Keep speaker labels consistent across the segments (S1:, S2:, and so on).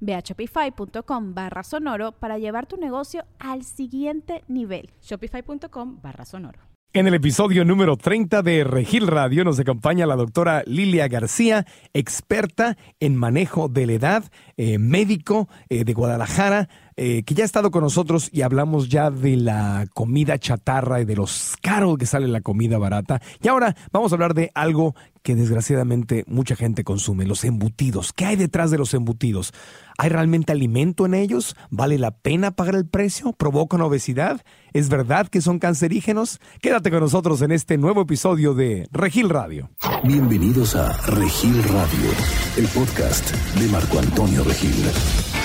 S1: Ve a shopify.com barra sonoro para llevar tu negocio al siguiente nivel.
S2: Shopify.com barra sonoro.
S3: En el episodio número 30 de Regil Radio nos acompaña la doctora Lilia García, experta en manejo de la edad, eh, médico eh, de Guadalajara, eh, que ya ha estado con nosotros y hablamos ya de la comida chatarra y de los caros que sale la comida barata. Y ahora vamos a hablar de algo que desgraciadamente mucha gente consume, los embutidos. ¿Qué hay detrás de los embutidos? ¿Hay realmente alimento en ellos? ¿Vale la pena pagar el precio? ¿Provocan obesidad? ¿Es verdad que son cancerígenos? Quédate con nosotros en este nuevo episodio de Regil Radio.
S4: Bienvenidos a Regil Radio, el podcast de Marco Antonio Regil.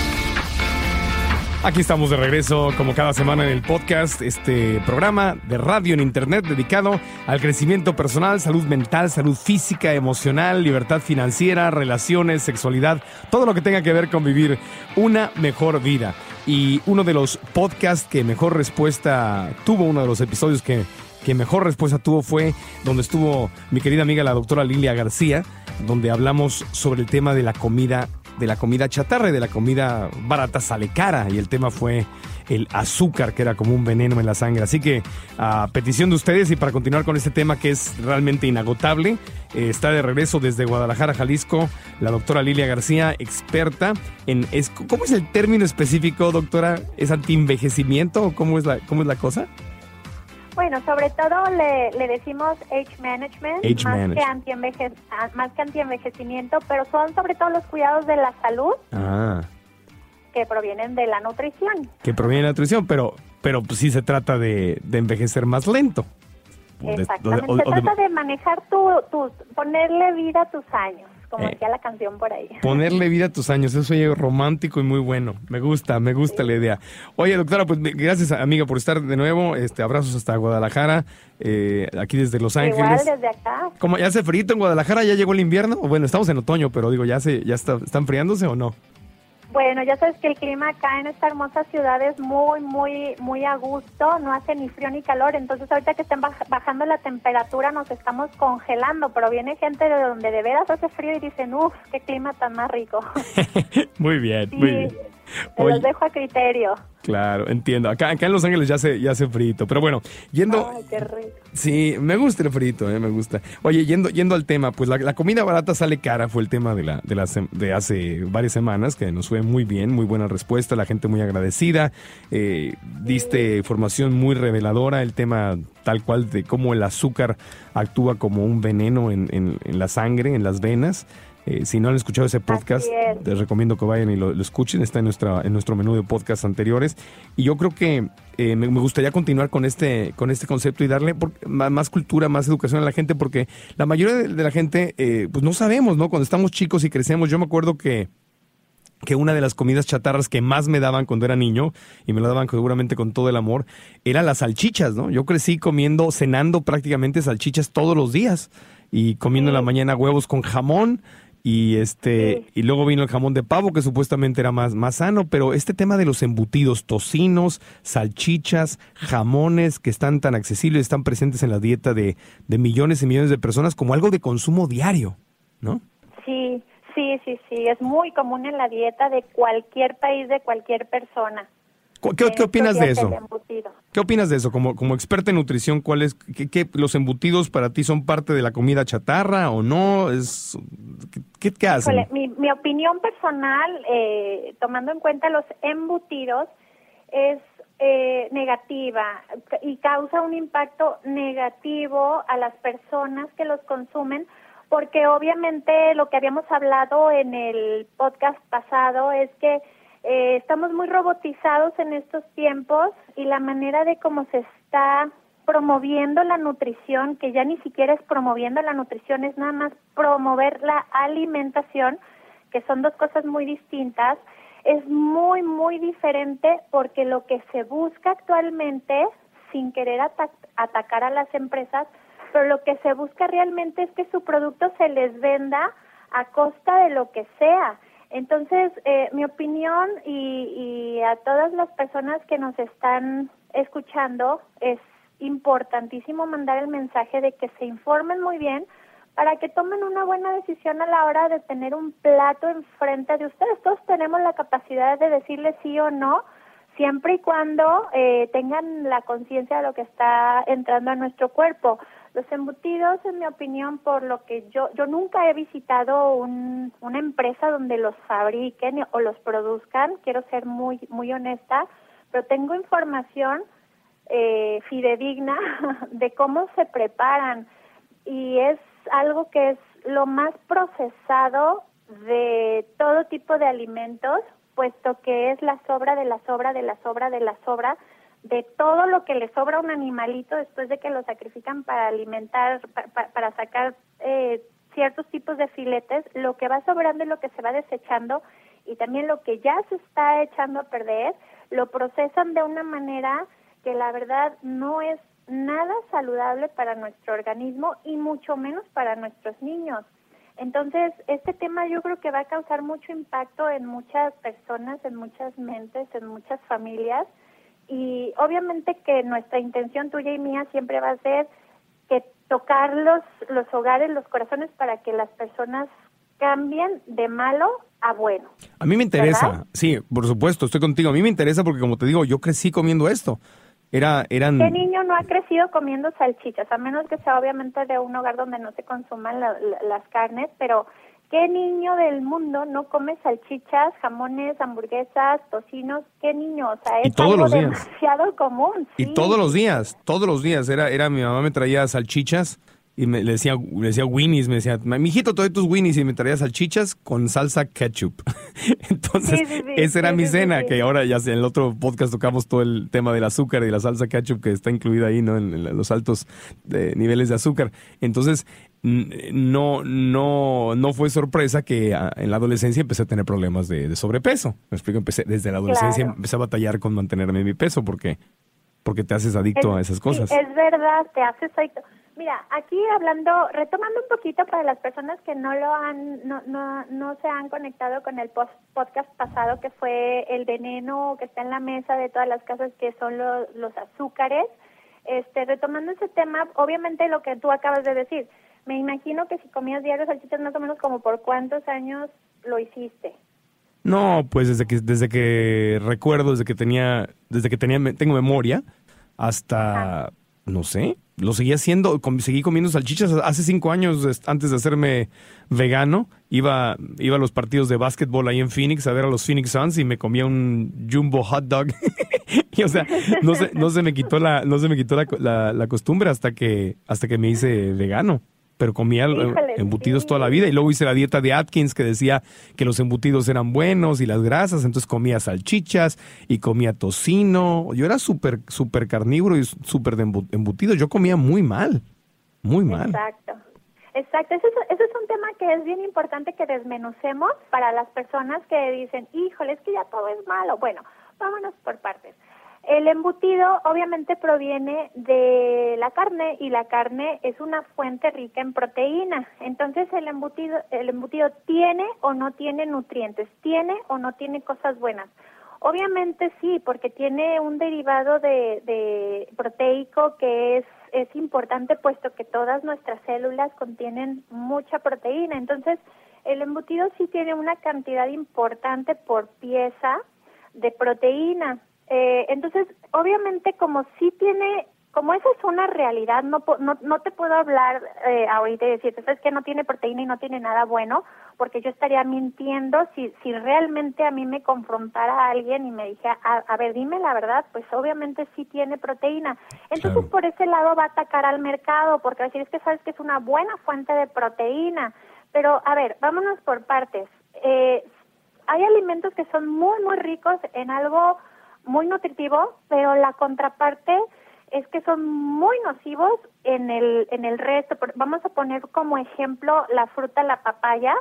S3: Aquí estamos de regreso como cada semana en el podcast, este programa de radio en internet dedicado al crecimiento personal, salud mental, salud física, emocional, libertad financiera, relaciones, sexualidad, todo lo que tenga que ver con vivir una mejor vida. Y uno de los podcasts que mejor respuesta tuvo, uno de los episodios que, mejor respuesta tuvo fue donde estuvo mi querida amiga la doctora Lilia García, donde hablamos sobre el tema de la comida de la comida chatarra de la comida barata sale cara. Y el tema fue el azúcar, que era como un veneno en la sangre. Así que a petición de ustedes y para continuar con este tema que es realmente inagotable, eh, está de regreso desde Guadalajara, Jalisco, la doctora Lilia García, experta en... Es, ¿Cómo es el término específico, doctora? ¿Es antienvejecimiento o cómo es cómo es la cosa?
S5: Bueno, sobre todo le, decimos age management, más, Que ah, más que antienvejecimiento, pero son sobre todo los cuidados de la salud ah. que provienen de la nutrición.
S3: Que provienen de la nutrición, pero, pero pues sí se trata de, envejecer más lento.
S5: Exactamente, se trata de manejar tu, tus, ponerle vida a tus años como eh, decía la canción por ahí.
S3: Ponerle vida a tus años, eso es romántico y muy bueno. Me gusta, me gusta la idea. Oye, doctora, pues gracias, amiga, por estar de nuevo. Este, abrazos hasta Guadalajara, eh, aquí desde Los Ángeles.
S5: Igual desde acá.
S3: ¿Cómo ya hace frío en Guadalajara? ¿Ya llegó el invierno? Bueno, estamos en otoño, pero digo, ¿ya, se, ya está, está enfriándose o no?
S5: Bueno, ya sabes que el clima acá en esta hermosa ciudad es muy, muy, muy a gusto, no hace ni frío ni calor, entonces ahorita que están bajando la temperatura nos estamos congelando, pero viene gente de donde de veras hace frío y dicen, uff, qué clima tan más rico.
S3: muy bien, muy bien.
S5: Te los dejo a criterio.
S3: Claro, entiendo. Acá, acá en Los Ángeles ya se, ya hace frito. Pero bueno, yendo.
S5: Ay, qué rico.
S3: Sí, me gusta el frito, eh, me gusta. Oye, yendo, yendo al tema, pues la, comida barata sale cara, fue el tema de, la, de, la, de hace varias semanas, que nos fue muy bien, muy buena respuesta, la gente muy agradecida. Eh, diste información muy reveladora, el tema tal cual de cómo el azúcar actúa como un veneno en, en, en la sangre, en las venas. Eh, si no han escuchado ese podcast, les recomiendo que vayan y lo, escuchen. Está en, nuestra, en nuestro menú de podcasts anteriores. Y yo creo que eh, me, gustaría continuar con este, con este concepto y darle más, cultura, más educación a la gente, porque la mayoría de, la gente, eh, pues no sabemos, ¿no? Cuando estamos chicos y crecemos, yo me acuerdo que que una de las comidas chatarras que más me daban cuando era niño, y me lo daban seguramente con todo el amor, eran las salchichas, ¿no? Yo crecí comiendo, cenando prácticamente salchichas todos los días y comiendo en la mañana huevos con jamón y este y luego vino el jamón de pavo que supuestamente era más más sano pero este tema de los embutidos tocinos salchichas jamones que están tan accesibles están presentes en la dieta de, de millones y millones de personas como algo de consumo diario no
S5: sí sí sí sí es muy común en la dieta de cualquier país de cualquier persona
S3: ¿Qué, opinas de eso? ¿Qué opinas de eso? Como, como experta en nutrición, ¿cuál es, qué, los embutidos para ti son parte de la comida chatarra o no? Es, ¿Qué, qué hacen?
S5: mi, mi, opinión personal, eh, tomando en cuenta los embutidos, es eh, negativa y causa un impacto negativo a las personas que los consumen, porque obviamente lo que habíamos hablado en el podcast pasado es que eh, estamos muy robotizados en estos tiempos y la manera de cómo se está promoviendo la nutrición, que ya ni siquiera es promoviendo la nutrición, es nada más promover la alimentación, que son dos cosas muy distintas, es muy, muy diferente porque lo que se busca actualmente, sin querer atacar a las empresas, pero lo que se busca realmente es que su producto se les venda a costa de lo que sea. Entonces, eh, mi opinión y, y a todas las personas que nos están escuchando es importantísimo mandar el mensaje de que se informen muy bien para que tomen una buena decisión a la hora de tener un plato enfrente de ustedes. Todos tenemos la capacidad de decirle sí o no, siempre y cuando eh, tengan la conciencia de lo que está entrando a nuestro cuerpo. Los embutidos, en mi opinión, por lo que yo, yo nunca he visitado un, una empresa donde los fabriquen o los produzcan, quiero ser muy, muy honesta, pero tengo información eh, fidedigna de cómo se preparan y es algo que es lo más procesado de todo tipo de alimentos, puesto que es la sobra de la sobra de la sobra de la sobra de todo lo que le sobra a un animalito después de que lo sacrifican para alimentar, para sacar eh, ciertos tipos de filetes, lo que va sobrando y lo que se va desechando y también lo que ya se está echando a perder, lo procesan de una manera que la verdad no es nada saludable para nuestro organismo y mucho menos para nuestros niños. Entonces, este tema yo creo que va a causar mucho impacto en muchas personas, en muchas mentes, en muchas familias y obviamente que nuestra intención tuya y mía siempre va a ser que tocar los, los hogares, los corazones para que las personas cambien de malo a bueno.
S3: A mí me interesa, sí, por supuesto, estoy contigo. A mí me interesa porque como te digo, yo crecí comiendo esto. Era, eran...
S5: ¿Qué niño no ha crecido comiendo salchichas? A menos que sea obviamente de un hogar donde no se consuman las carnes, pero ¿qué niño del mundo no come salchichas, jamones, hamburguesas, tocinos? ¿Qué niño? O sea, es
S3: algo
S5: demasiado común.
S3: Y todos los días, todos los días. Era, era mi mamá me traía salchichas y me, le decía, le decía Winnie's, me decía, mijito, trae tus Winnie's y me traía salchichas con salsa ketchup. Entonces, esa era mi cena, que ahora ya en el otro podcast tocamos todo el tema del azúcar y la salsa ketchup que está incluida ahí, ¿no? En, los altos niveles de azúcar. Entonces, no, no, no fue sorpresa que ah, en la adolescencia empecé a tener problemas de, sobrepeso. Me explico, empecé, desde la adolescencia empecé a batallar con mantenerme mi peso porque, porque te haces adicto a esas cosas.
S5: es verdad, te haces adicto Mira, aquí hablando, retomando un poquito para las personas que no lo han, no, no, no se han conectado con el podcast pasado, que fue el veneno que está en la mesa de todas las casas, que son los, los azúcares. Este, retomando ese tema, obviamente lo que tú acabas de decir, me imagino que si comías diarios salchichas más o menos como por cuántos años lo hiciste.
S3: No, pues desde que desde que recuerdo, desde que tenía desde que tenía tengo memoria hasta no sé, lo seguí haciendo, seguí comiendo salchichas hace cinco años antes de hacerme vegano. Iba, iba a los partidos de básquetbol ahí en Phoenix a ver a los Phoenix Suns y me comía un jumbo hot dog. y o sea, no se, no se me quitó la, no se me quitó la, la costumbre hasta que, hasta que me hice vegano pero comía embutidos toda la vida. Y luego hice la dieta de Atkins que decía que los embutidos eran buenos y las grasas, entonces comía salchichas y comía tocino. Yo era súper, súper carnívoro y súper de embutido. Yo comía muy mal, muy mal.
S5: Exacto. Exacto, ese es, ese es un tema que es bien importante que desmenucemos para las personas que dicen, híjole, es que ya todo es malo. Bueno, vámonos por partes. El embutido obviamente proviene de la carne y la carne es una fuente rica en proteína. Entonces el embutido, el embutido tiene o no tiene nutrientes, tiene o no tiene cosas buenas. Obviamente sí, porque tiene un derivado de, de proteico que es, es importante puesto que todas nuestras células contienen mucha proteína. Entonces el embutido sí tiene una cantidad importante por pieza de proteína. Eh, entonces, obviamente, como sí tiene como esa es una realidad, no, no, no te puedo hablar eh, ahorita y decirte, sabes que no tiene proteína y no tiene nada bueno, porque yo estaría mintiendo si, si realmente a mí me confrontara a alguien y me dijera, a, ver, dime la verdad, pues obviamente sí tiene proteína. Entonces por ese lado va a atacar al mercado, porque va a decir, es que sabes que es una buena fuente de proteína. Pero, a ver, vámonos por partes. Eh, hay alimentos que son muy, muy ricos en algo muy nutritivo, pero la contraparte es que son muy nocivos en el, en el resto. Vamos a poner como ejemplo la fruta, la papaya.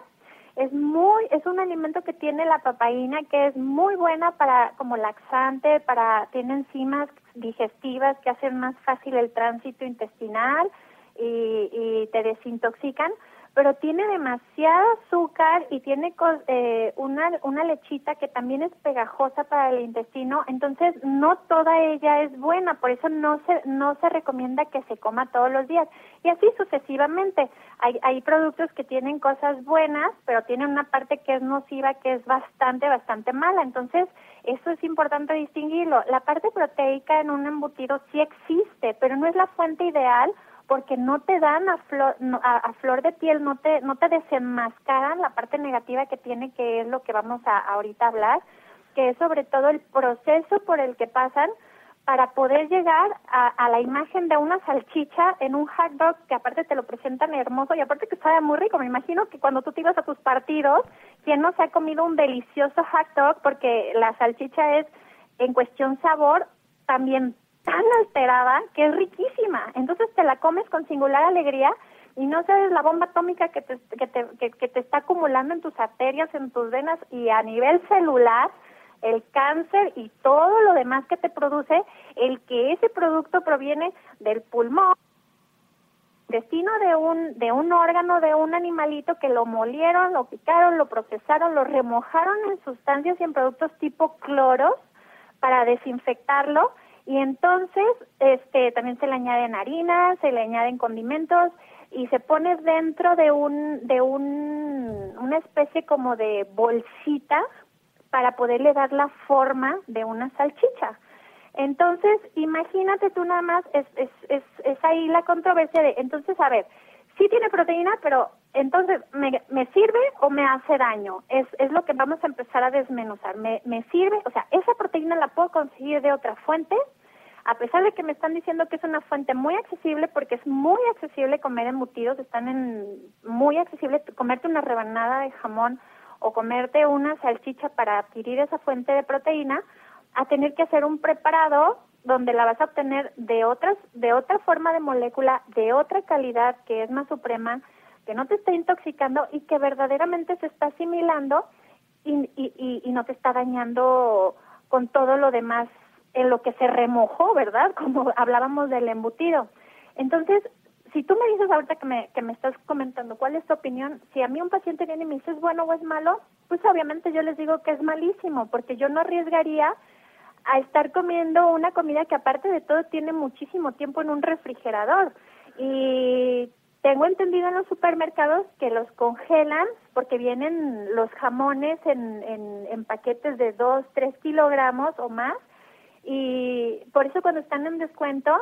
S5: Es muy, es un alimento que tiene la papaína que es muy buena para, como laxante, para, tiene enzimas digestivas que hacen más fácil el tránsito intestinal y, y te desintoxican pero tiene demasiado azúcar y tiene eh, una, una lechita que también es pegajosa para el intestino, entonces no toda ella es buena, por eso no se, no se recomienda que se coma todos los días. Y así sucesivamente. Hay, hay productos que tienen cosas buenas, pero tienen una parte que es nociva, que es bastante, bastante mala. Entonces, eso es importante distinguirlo. La parte proteica en un embutido sí existe, pero no es la fuente ideal porque no te dan a flor, a, flor de piel, no te, no te desenmascaran la parte negativa que tiene, que es lo que vamos a ahorita hablar, que es sobre todo el proceso por el que pasan para poder llegar a, la imagen de una salchicha en un hot dog que aparte te lo presentan hermoso y aparte que sabe muy rico. Me imagino que cuando tú te ibas a tus partidos, ¿quién no se ha comido un delicioso hot dog? Porque la salchicha es, en cuestión sabor, también tan alterada que es riquísima. Entonces te la comes con singular alegría y no sabes la bomba atómica que te, que te, que, te está acumulando en tus arterias, en tus venas y a nivel celular, el cáncer y todo lo demás que te produce, el que ese producto proviene del pulmón, destino de un, de un órgano de un animalito que lo molieron, lo picaron, lo procesaron, lo remojaron en sustancias y en productos tipo cloros para desinfectarlo y entonces este también se le añaden harinas, se le añaden condimentos y se pone dentro de un de un una especie como de bolsita para poderle dar la forma de una salchicha. Entonces, imagínate tú nada más, es, es, es, es ahí la controversia de, entonces, a ver, sí tiene proteína, pero entonces, ¿me, ¿me sirve o me hace daño? Es, es lo que vamos a empezar a desmenuzar. ¿Me, ¿Me sirve? O sea, esa proteína la puedo conseguir de otra fuente, a pesar de que me están diciendo que es una fuente muy accesible, porque es muy accesible comer embutidos, están en muy accesible comerte una rebanada de jamón o comerte una salchicha para adquirir esa fuente de proteína, a tener que hacer un preparado donde la vas a obtener de otras de otra forma de molécula, de otra calidad que es más suprema, que no te está intoxicando y que verdaderamente se está asimilando y, y, y, no te está dañando con todo lo demás en lo que se remojó, ¿verdad? Como hablábamos del embutido. Entonces, si tú me dices ahorita que me, que me estás comentando cuál es tu opinión, si a mí un paciente viene y me dice es bueno o es malo, pues obviamente yo les digo que es malísimo, porque yo no arriesgaría a estar comiendo una comida que aparte de todo tiene muchísimo tiempo en un refrigerador. Y tengo entendido en los supermercados que los congelan porque vienen los jamones en, en, paquetes de 2, 3 kilogramos o más. Y por eso cuando están en descuento,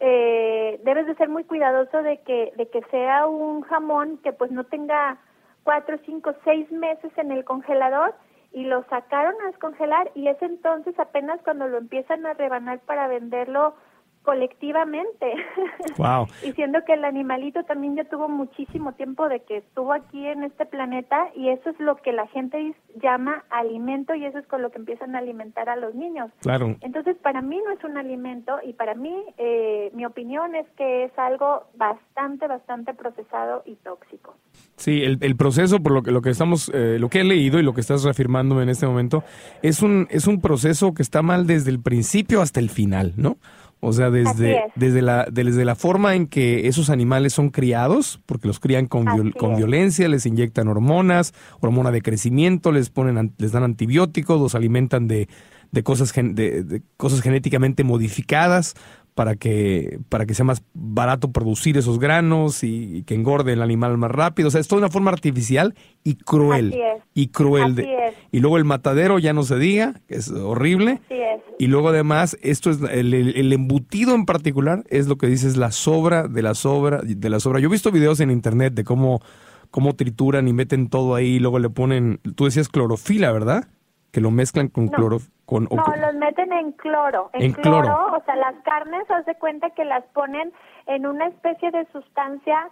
S5: eh, debes de ser muy cuidadoso de que, de que sea un jamón que pues no tenga cuatro, cinco, seis meses en el congelador y lo sacaron a descongelar y es entonces apenas cuando lo empiezan a rebanar para venderlo colectivamente.
S3: Wow.
S5: y siendo que el animalito también ya tuvo muchísimo tiempo de que estuvo aquí en este planeta y eso es lo que la gente llama alimento y eso es con lo que empiezan a alimentar a los niños.
S3: Claro.
S5: Entonces, para mí no es un alimento y para mí eh, mi opinión es que es algo bastante, bastante procesado y tóxico.
S3: Sí, el, el proceso, por lo que, lo que estamos, eh, lo que he leído y lo que estás reafirmándome en este momento, es un, es un proceso que está mal desde el principio hasta el final, ¿no? O sea, desde, desde, la, desde la forma en que esos animales son criados, porque los crían con, con violencia, les inyectan hormonas, hormona de crecimiento, les, ponen, les dan antibióticos, los alimentan de, de, cosas, de, cosas genéticamente modificadas para que, para que sea más barato producir esos granos y, que engorde el animal más rápido. O sea, es toda una forma artificial y cruel. Y cruel.
S5: Así es.
S3: Y luego el matadero ya no se diga, que es horrible.
S5: Así es.
S3: Y luego además, esto es el, el- el embutido en particular, es lo que dices, la sobra de la sobra de la sobra. Yo he visto videos en internet de cómo, cómo trituran y meten todo ahí y luego le ponen, tú decías clorofila, ¿verdad? Que lo mezclan con
S5: No.
S3: cloro, con,
S5: No,
S3: con-
S5: los meten en cloro. En,
S3: En cloro.
S5: O sea, las carnes, haz de cuenta que las ponen en una especie de sustancia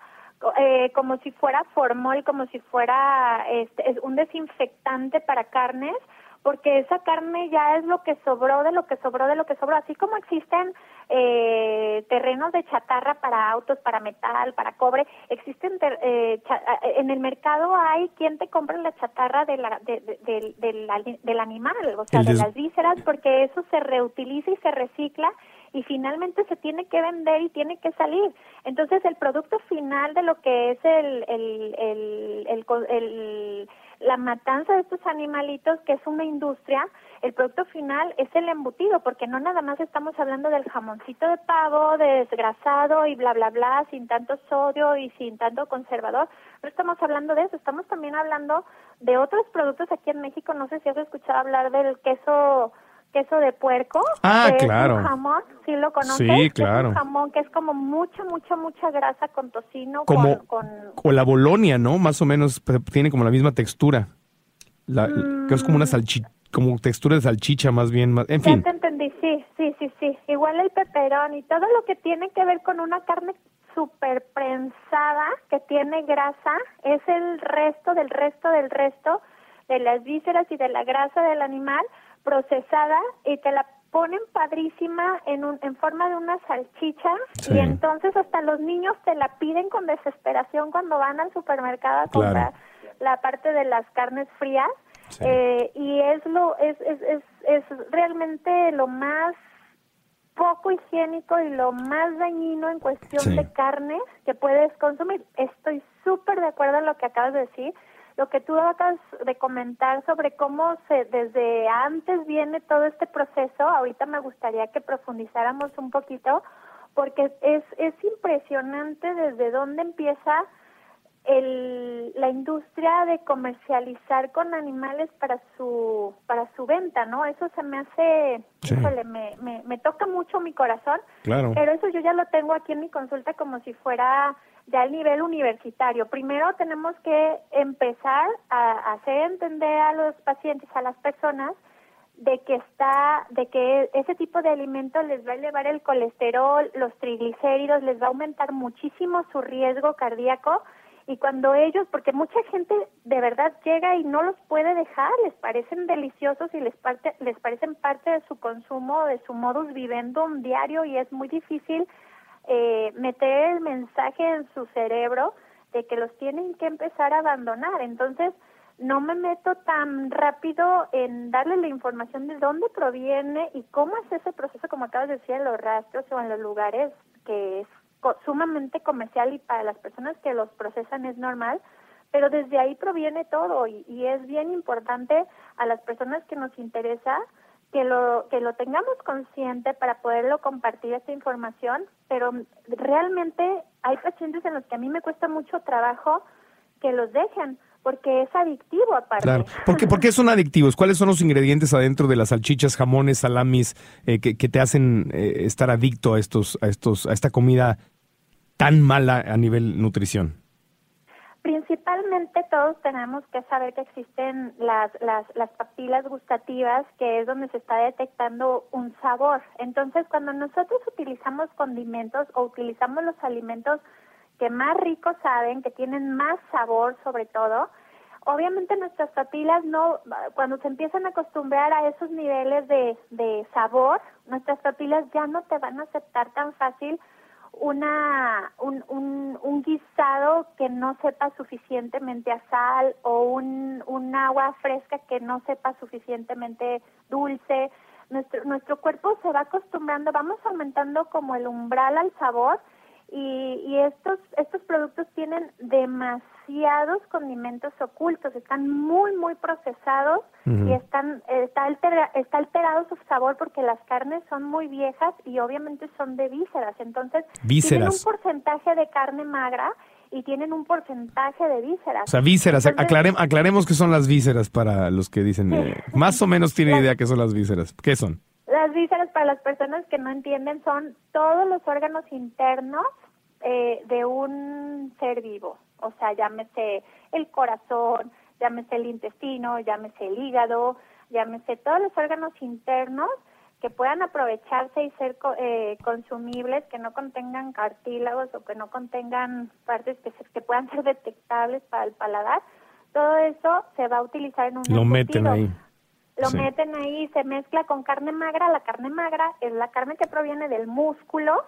S5: eh, como si fuera formol, como si fuera este, es un desinfectante para carnes, porque esa carne ya es lo que sobró de lo que sobró de lo que sobró. Así como existen eh, terrenos de chatarra para autos, para metal, para cobre, existen ter- eh, eh, en el mercado hay quien te compra la chatarra de la, de- de- del- del animal, o sea, de las vísceras, porque eso se reutiliza y se recicla y finalmente se tiene que vender y tiene que salir. Entonces, el producto final de lo que es el, el, el, el, la matanza de estos animalitos, que es una industria, el producto final es el embutido, porque no nada más estamos hablando del jamoncito de pavo desgrasado y bla, bla, bla, sin tanto sodio y sin tanto conservador. No estamos hablando de eso, estamos también hablando de otros productos aquí en México. No sé si has escuchado hablar del queso queso de puerco.
S3: Ah,
S5: que
S3: claro.
S5: Es un jamón, ¿sí lo conoces?
S3: Sí,
S5: Es
S3: claro.
S5: un jamón que es como mucha, mucha, mucha grasa con tocino,
S3: como,
S5: con, con
S3: o la bolonia, ¿no? Más o menos tiene como la misma textura. La, Que es como una salchicha, como textura de salchicha más bien, más- en
S5: Ya
S3: fin.
S5: te entendí, sí, sí, sí, sí. Igual el peperón y todo lo que tiene que ver con una carne súper prensada que tiene grasa es el resto del resto del resto de las vísceras y de la grasa del animal procesada y te la ponen padrísima en, un, en forma de una salchicha
S3: Sí.
S5: y entonces hasta los niños te la piden con desesperación cuando van al supermercado a
S3: Claro.
S5: comprar la parte de las carnes frías
S3: Sí.
S5: eh, y es lo es, es, es, es realmente lo más poco higiénico y lo más dañino en cuestión
S3: Sí.
S5: de carne que puedes consumir. Estoy súper de acuerdo en lo que acabas de decir. Lo que tú acabas de comentar sobre cómo se desde antes viene todo este proceso, ahorita me gustaría que profundizáramos un poquito porque es es impresionante desde dónde empieza el, la industria de comercializar con animales para su para su venta, ¿no? Eso se me hace,
S3: Sí.
S5: híjole, me, me, me toca mucho mi corazón,
S3: Claro.
S5: pero eso yo ya lo tengo aquí en mi consulta como si fuera ya el nivel universitario. Primero tenemos que empezar a hacer entender a los pacientes, a las personas, de que está, de que ese tipo de alimento les va a elevar el colesterol, los triglicéridos, les va a aumentar muchísimo su riesgo cardíaco y cuando ellos, porque mucha gente de verdad llega y no los puede dejar, les parecen deliciosos y les parte, les parecen parte de su consumo, de su modus vivendum diario y es muy difícil eh, meter el mensaje en su cerebro de que los tienen que empezar a abandonar. Entonces, no me meto tan rápido en darle la información de dónde proviene y cómo es ese proceso, como acabas de decir, en los rastros o en los lugares, que es sumamente comercial y para las personas que los procesan es normal, pero desde ahí proviene todo y, y es bien importante a las personas que nos interesa que lo que lo tengamos consciente para poderlo compartir esta información, pero realmente hay pacientes en los que a mí me cuesta mucho trabajo que los dejen porque es adictivo aparte.
S3: Claro. ¿Por qué, son adictivos? ¿Cuáles son los ingredientes adentro de las salchichas, jamones, salamis eh, que, que te hacen eh, estar adicto a estos, a estos, a esta comida tan mala a nivel nutrición?
S5: Principalmente todos tenemos que saber que existen las, las, las papilas gustativas, que es donde se está detectando un sabor. Entonces, cuando nosotros utilizamos condimentos o utilizamos los alimentos que más ricos saben, que tienen más sabor sobre todo, obviamente nuestras papilas no, cuando se empiezan a acostumbrar a esos niveles de, de sabor, nuestras papilas ya no te van a aceptar tan fácil una un, un, un guisado que no sepa suficientemente a sal o un, un agua fresca que no sepa suficientemente dulce. Nuestro, nuestro cuerpo se va acostumbrando, vamos aumentando como el umbral al sabor Y, y estos, estos productos tienen demasiados condimentos ocultos, están muy, muy procesados y están, está, altera- está alterado su sabor porque las carnes son muy viejas y obviamente son de vísceras. Entonces, tienen
S3: Vísceras.
S5: un porcentaje de carne magra y tienen un porcentaje de vísceras.
S3: O sea, vísceras.
S5: Entonces,
S3: Aclarem- aclaremos qué son las vísceras para los que dicen. eh, más o menos tienen idea qué son las vísceras. ¿Qué son?
S5: Las vísceras, para las personas que no entienden, son todos los órganos internos eh, de un ser vivo. O sea, llámese el corazón, llámese el intestino, llámese el hígado, llámese todos los órganos internos que puedan aprovecharse y ser eh, consumibles, que no contengan cartílagos o que no contengan partes que, se- que puedan ser detectables para el paladar. Todo eso se va a utilizar en un
S3: Lo meten ahí.
S5: Lo
S3: Sí.
S5: meten ahí, se mezcla con carne magra. La carne magra es la carne que proviene del músculo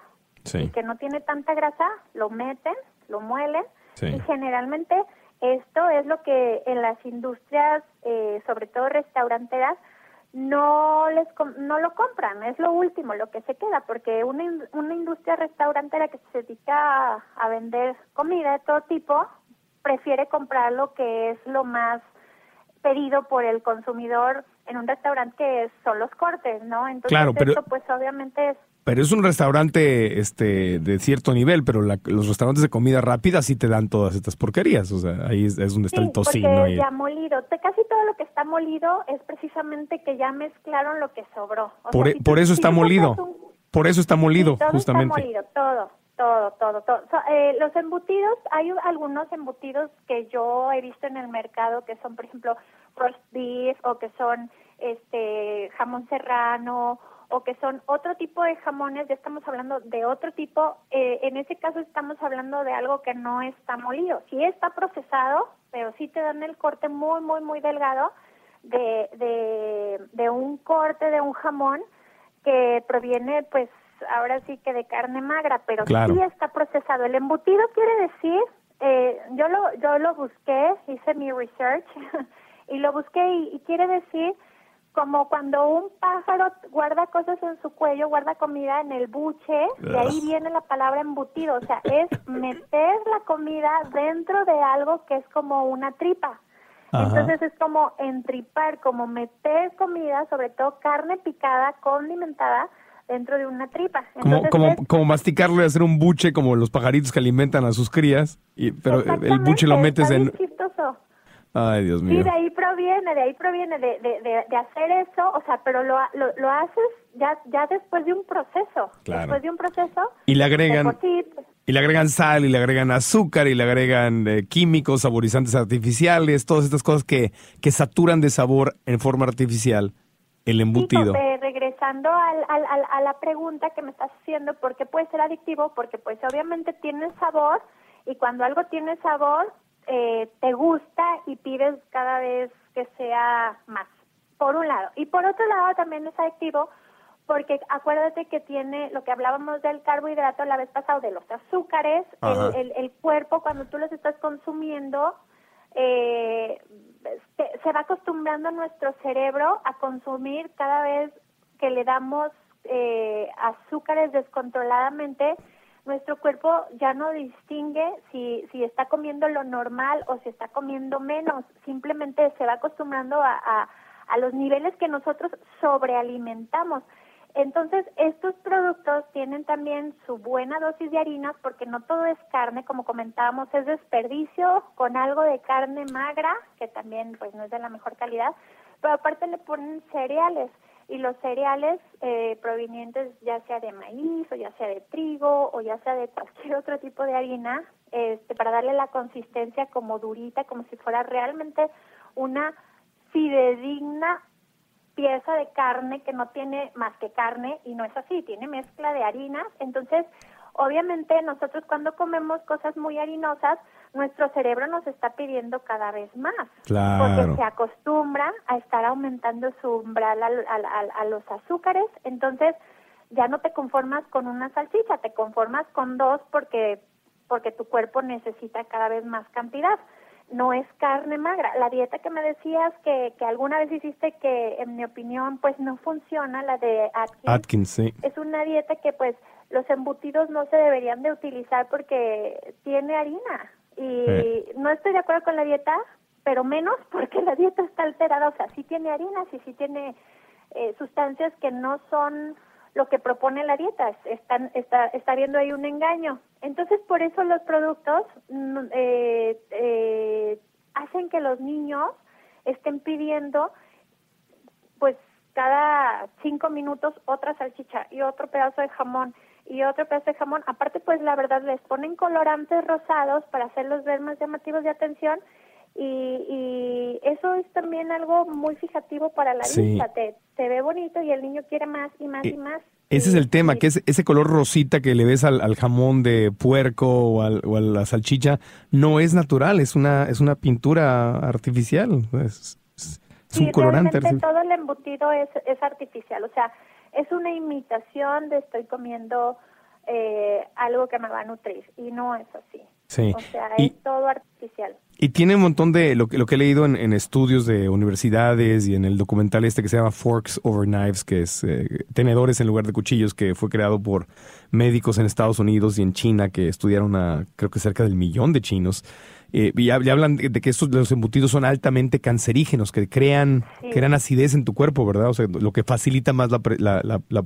S3: Sí.
S5: y que no tiene tanta grasa. Lo meten, lo muelen
S3: Sí.
S5: y generalmente esto es lo que en las industrias, eh, sobre todo restauranteras, no les no lo compran. Es lo último, lo que se queda, porque una, una industria restaurantera que se dedica a, a vender comida de todo tipo prefiere comprar lo que es lo más pedido por el consumidor en un restaurante que son los cortes, ¿no? Entonces
S3: Claro, pero-
S5: esto pues obviamente es
S3: Pero es un restaurante este de cierto nivel, pero la- los restaurantes de comida rápida sí te dan todas estas porquerías. O sea, ahí es, es donde está
S5: sí,
S3: el tocino.
S5: porque
S3: y-
S5: ya molido. Casi todo lo que está molido es precisamente que ya mezclaron lo que sobró. O
S3: por,
S5: sea,
S3: e-
S5: si
S3: por
S5: tú-
S3: eso
S5: si
S3: está molido.
S5: un-
S3: Por eso está molido, justamente.
S5: Está molido, todo, todo, todo, todo. So, eh, los embutidos, hay algunos embutidos que yo he visto en el mercado que son, por ejemplo, roast beef o que son este jamón serrano o que son otro tipo de jamones, ya estamos hablando de otro tipo, eh, en ese caso estamos hablando de algo que no está molido, sí está procesado, pero sí te dan el corte muy, muy, muy delgado de, de, de un corte de un jamón que proviene pues ahora sí que de carne magra, pero
S3: Claro.
S5: sí está procesado. El embutido quiere decir, eh, yo lo yo lo busqué, hice mi research y lo busqué y, y quiere decir como cuando un pájaro guarda cosas en su cuello, guarda comida en el buche, de ahí
S3: Ugh.
S5: viene la palabra embutido, o sea, es meter la comida dentro de algo que es como una tripa.
S3: Ajá.
S5: Entonces es como entripar, como meter comida, sobre todo carne picada, condimentada, dentro de una tripa.
S3: Como,
S5: Entonces
S3: como, como masticarlo y hacer un buche como los pajaritos que alimentan a sus crías. Y, pero el buche lo metes en...
S5: chistoso.
S3: Ay, Dios
S5: Sí,
S3: mío.
S5: de ahí proviene, de ahí proviene de, de, de, de hacer eso, o sea, pero lo, lo, lo haces ya ya después de un proceso.
S3: Claro.
S5: Después de un proceso.
S3: Y le agregan...
S5: sí, pues,
S3: Y le agregan sal, y le agregan azúcar, y le agregan eh, químicos, saborizantes artificiales, todas estas cosas que, que saturan de sabor en forma artificial el
S5: Sí,
S3: embutido.
S5: Pepe, regresando al, al, al- a la pregunta que me estás haciendo, ¿por qué puede ser adictivo? Porque pues obviamente tiene sabor y cuando algo tiene sabor eh, te gusta y pides cada vez que sea más, por un lado. Y por otro lado también es adictivo porque acuérdate que tiene lo que hablábamos del carbohidrato la vez pasada, de los azúcares, el, el, el cuerpo cuando tú los estás consumiendo eh, se, se va acostumbrando nuestro cerebro a consumir cada vez que le damos eh, azúcares descontroladamente, nuestro cuerpo ya no distingue si, si está comiendo lo normal o si está comiendo menos, simplemente se va acostumbrando a, a, los niveles que nosotros sobrealimentamos. Entonces, estos productos tienen también su buena dosis de harinas porque no todo es carne, como comentábamos, es desperdicio con algo de carne magra, que también pues no es de la mejor calidad, pero aparte le ponen cereales y los cereales eh, provenientes ya sea de maíz o ya sea de trigo o ya sea de cualquier otro tipo de harina, este, para darle la consistencia como durita, como si fuera realmente una fidedigna pieza de carne que no tiene más que carne y no es así, tiene mezcla de harinas. Entonces, obviamente nosotros cuando comemos cosas muy harinosas, nuestro cerebro nos está pidiendo cada vez más.
S3: Claro.
S5: Porque se acostumbra a estar aumentando su umbral al- al- al- a, los azúcares. Entonces, ya no te conformas con una salchicha, te conformas con dos porque porque tu cuerpo necesita cada vez más cantidad. No es carne magra. La dieta que me decías que, que alguna vez hiciste que, en mi opinión, pues no funciona, la de Atkins,
S3: Atkins, sí.
S5: es una dieta que pues los embutidos no se deberían de utilizar porque tiene harina. Y no estoy de acuerdo con la dieta, pero menos porque la dieta está alterada. O sea, sí tiene harinas y sí tiene eh, sustancias que no son lo que propone la dieta. Es- Están, está, está habiendo ahí un engaño. Entonces, por eso los productos mm, eh, eh, hacen que los niños estén pidiendo pues cada cinco minutos otra salchicha y otro pedazo de jamón y otro pedazo de jamón. Aparte, pues la verdad les ponen colorantes rosados para hacerlos ver más llamativos de atención y, y eso es también algo muy fijativo para la
S3: Sí.
S5: vista. Te, te ve bonito y el niño quiere más y más
S3: E-
S5: y más.
S3: Ese es el tema,
S5: y-
S3: que es ese color rosita que le ves al, al jamón de puerco o, al- o a la salchicha no es natural, es una es una pintura artificial, es, es- es un
S5: Sí,
S3: colorante.
S5: realmente todo el embutido es, es artificial, o sea, es una imitación de estoy comiendo eh, algo que me va a nutrir y no es así.
S3: Sí.
S5: O sea,
S3: Y-
S5: es todo artificial.
S3: Y tiene un montón de lo que, lo que he leído en, en estudios de universidades y en el documental este que se llama Forks Over Knives, que es eh, tenedores en lugar de cuchillos, que fue creado por médicos en Estados Unidos y en China que estudiaron a creo que cerca del millón de chinos. Eh, y, hab- y hablan de, que estos los embutidos son altamente cancerígenos, que crean,
S5: Sí.
S3: crean acidez en tu cuerpo, ¿verdad? O sea, lo que facilita más la, pre- la, la- la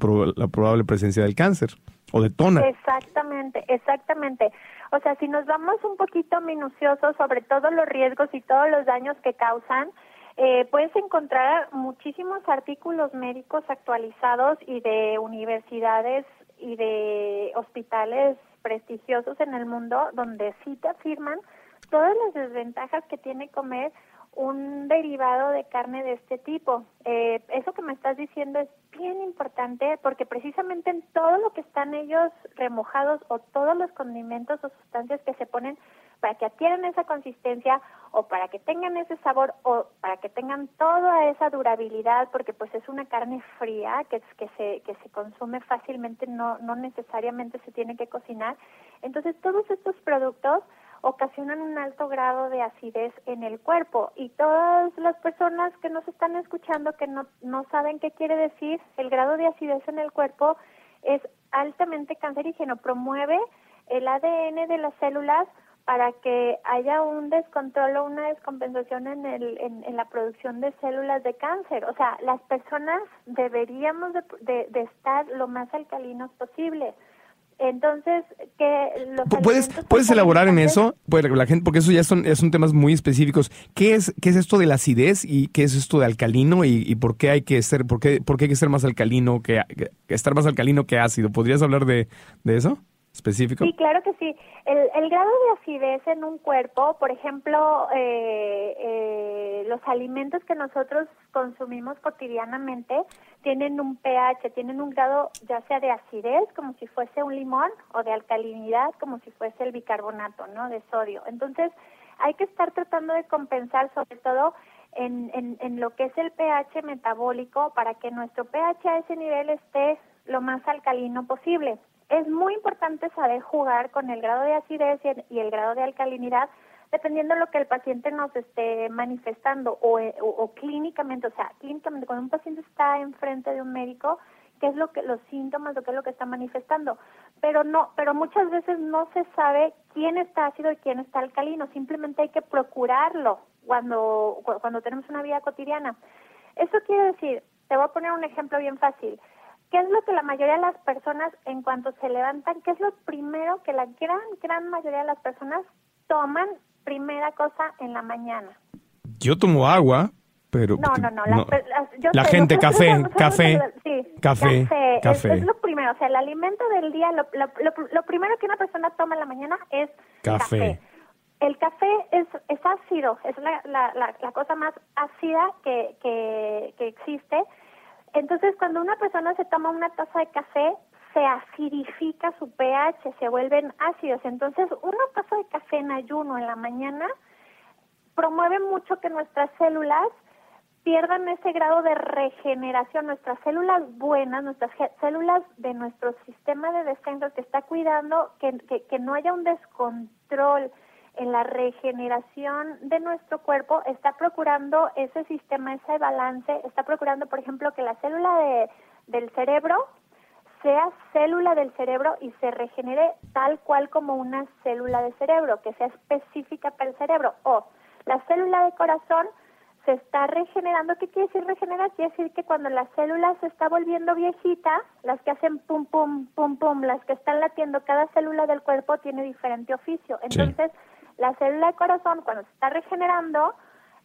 S3: probable presencia del cáncer o detona.
S5: Exactamente, exactamente. O sea, si nos vamos un poquito minuciosos sobre todos los riesgos y todos los daños que causan, eh, puedes encontrar muchísimos artículos médicos actualizados y de universidades y de hospitales prestigiosos en el mundo donde sí te afirman todas las desventajas que tiene comer un derivado de carne de este tipo. Eh, eso que me estás diciendo es bien importante porque precisamente en todo lo que están ellos remojados o todos los condimentos o sustancias que se ponen para que adquieran esa consistencia o para que tengan ese sabor o para que tengan toda esa durabilidad porque pues es una carne fría que, que se que se consume fácilmente no no necesariamente se tiene que cocinar entonces todos estos productos ocasionan un alto grado de acidez en el cuerpo y todas las personas que nos están escuchando que no, no saben qué quiere decir el grado de acidez en el cuerpo es altamente cancerígeno, promueve el ADN de las células para que haya un descontrol o una descompensación en, el, en, en la producción de células de cáncer. O sea, las personas deberíamos de, de- de estar lo más alcalinos posible. Entonces, que
S3: ¿Puedes, ¿Puedes elaborar en eso? Pues la gente, porque eso ya son, ya son temas muy específicos. ¿Qué es, ¿Qué es esto de la acidez y qué es esto de alcalino y, y por qué hay que ser, por qué, por qué hay que ser más alcalino que, que estar más alcalino que ácido? ¿Podrías hablar de, de eso
S5: Sí, claro que sí. El, el grado de acidez en un cuerpo, por ejemplo, eh, eh, los alimentos que nosotros consumimos cotidianamente tienen un pH, tienen un grado ya sea de acidez, como si fuese un limón, o de alcalinidad, como si fuese el bicarbonato, ¿no? De sodio. Entonces, hay que estar tratando de compensar sobre todo en, en lo que es el pH metabólico para que nuestro pH a ese nivel esté lo más alcalino posible. Es muy importante saber jugar con el grado de acidez y el, grado de alcalinidad dependiendo de lo que el paciente nos esté manifestando o, eh, o, clínicamente, o sea, clínicamente cuando un paciente está enfrente de un médico, qué es lo que los síntomas, lo que es lo que está manifestando, pero no, pero muchas veces no se sabe quién está ácido y quién está alcalino, simplemente hay que procurarlo cuando cu- cuando tenemos una vida cotidiana. Eso quiere decir, te voy a poner un ejemplo bien fácil. ¿Qué es lo que la mayoría de las personas en cuanto se levantan, qué es lo primero que la gran gran mayoría de las personas toman primera cosa en la mañana?
S3: Yo tomo agua, pero...
S5: No, no, no. Yo
S3: La gente, café,
S5: somos-
S3: café,
S5: sí,
S3: café, café.
S5: Es, lo primero, o sea, el alimento del día, lo, lo, lo- primero que una persona toma en la mañana es
S3: Café.
S5: El café es, es ácido, es la, la, la, la cosa más ácida que, que, que existe. Entonces, cuando una persona se toma una taza de café, se acidifica su pH, se vuelven ácidos. Entonces, una taza de café en ayuno en la mañana promueve mucho que nuestras células pierdan ese grado de regeneración, nuestras células buenas, nuestras células de nuestro sistema de defensa que está cuidando que, que, que no haya un descontrol en la regeneración de nuestro cuerpo, está procurando ese sistema, ese balance, está procurando, por ejemplo, que la célula de, del cerebro sea célula del cerebro y se regenere tal cual como una célula de cerebro, que sea específica para el cerebro. O la célula de corazón se está regenerando. ¿Qué quiere decir regenerar? Quiere decir que cuando la célula se está volviendo viejita, las que hacen pum, pum, pum, pum, las que están latiendo, cada célula del cuerpo tiene diferente oficio. Entonces, la célula de corazón, cuando se está regenerando,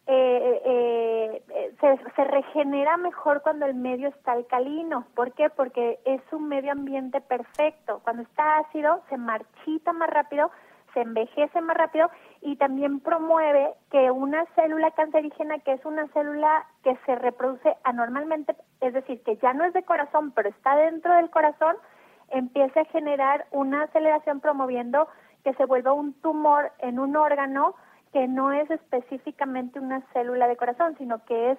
S5: eh, eh, eh, se, se, regenera mejor cuando el medio está alcalino. ¿Por qué? Porque es un medio ambiente perfecto. Cuando está ácido, se marchita más rápido, se envejece más rápido y también promueve que una célula cancerígena, que es una célula que se reproduce anormalmente, es decir, que ya no es de corazón, pero está dentro del corazón, empiece a generar una aceleración promoviendo que se vuelva un tumor en un órgano que no es específicamente una célula de corazón, sino que es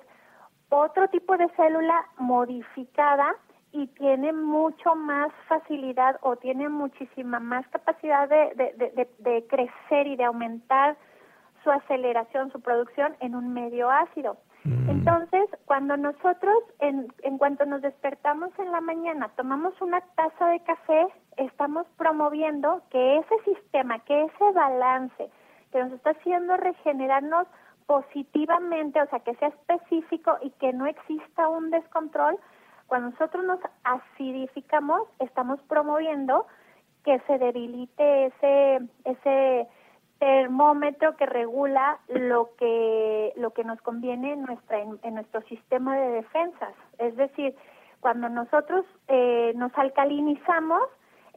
S5: otro tipo de célula modificada y tiene mucho más facilidad o tiene muchísima más capacidad de, crecer y de aumentar su aceleración, su producción en un medio ácido. Mm. Entonces, cuando nosotros, en, en cuanto nos despertamos en la mañana, tomamos una taza de café, estamos promoviendo que ese sistema, que ese balance que nos está haciendo regenerarnos positivamente, o sea, que sea específico y que no exista un descontrol, cuando nosotros nos acidificamos, estamos promoviendo que se debilite ese ese termómetro que regula lo que lo que nos conviene en nuestra nuestro sistema de defensas. Es decir, cuando nosotros eh, nos alcalinizamos,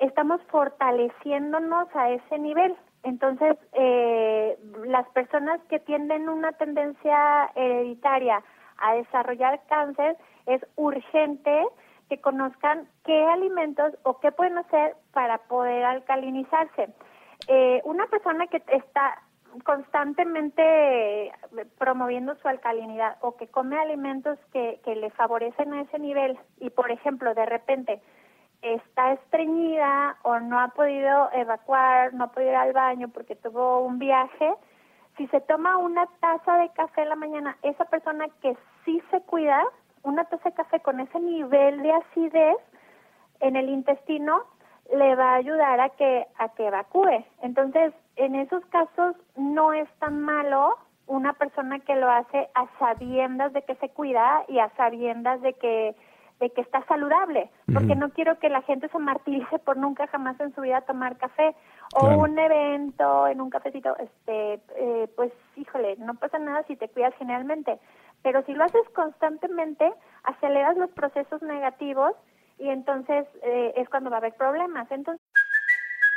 S5: estamos fortaleciéndonos a ese nivel. Entonces, eh, las personas que tienen una tendencia hereditaria a desarrollar cáncer es urgente que conozcan qué alimentos o qué pueden hacer para poder alcalinizarse. Eh, una persona que está constantemente promoviendo su alcalinidad o que come alimentos que, que le favorecen a ese nivel y, por ejemplo, de repente está estreñida o no ha podido evacuar, no ha podido ir al baño porque tuvo un viaje, si se toma una taza de café en la mañana, esa persona que sí se cuida, una taza de café con ese nivel de acidez en el intestino le va a ayudar a que a que evacúe. Entonces, en esos casos no es tan malo una persona que lo hace a sabiendas de que se cuida y a sabiendas de que de que está saludable, porque no quiero que la gente se martirice por nunca jamás en su vida tomar café o un evento en un cafecito, este, eh, pues híjole, no pasa nada si te cuidas generalmente, pero si lo haces constantemente, aceleras los procesos negativos y entonces eh, es cuando va a haber problemas. Entonces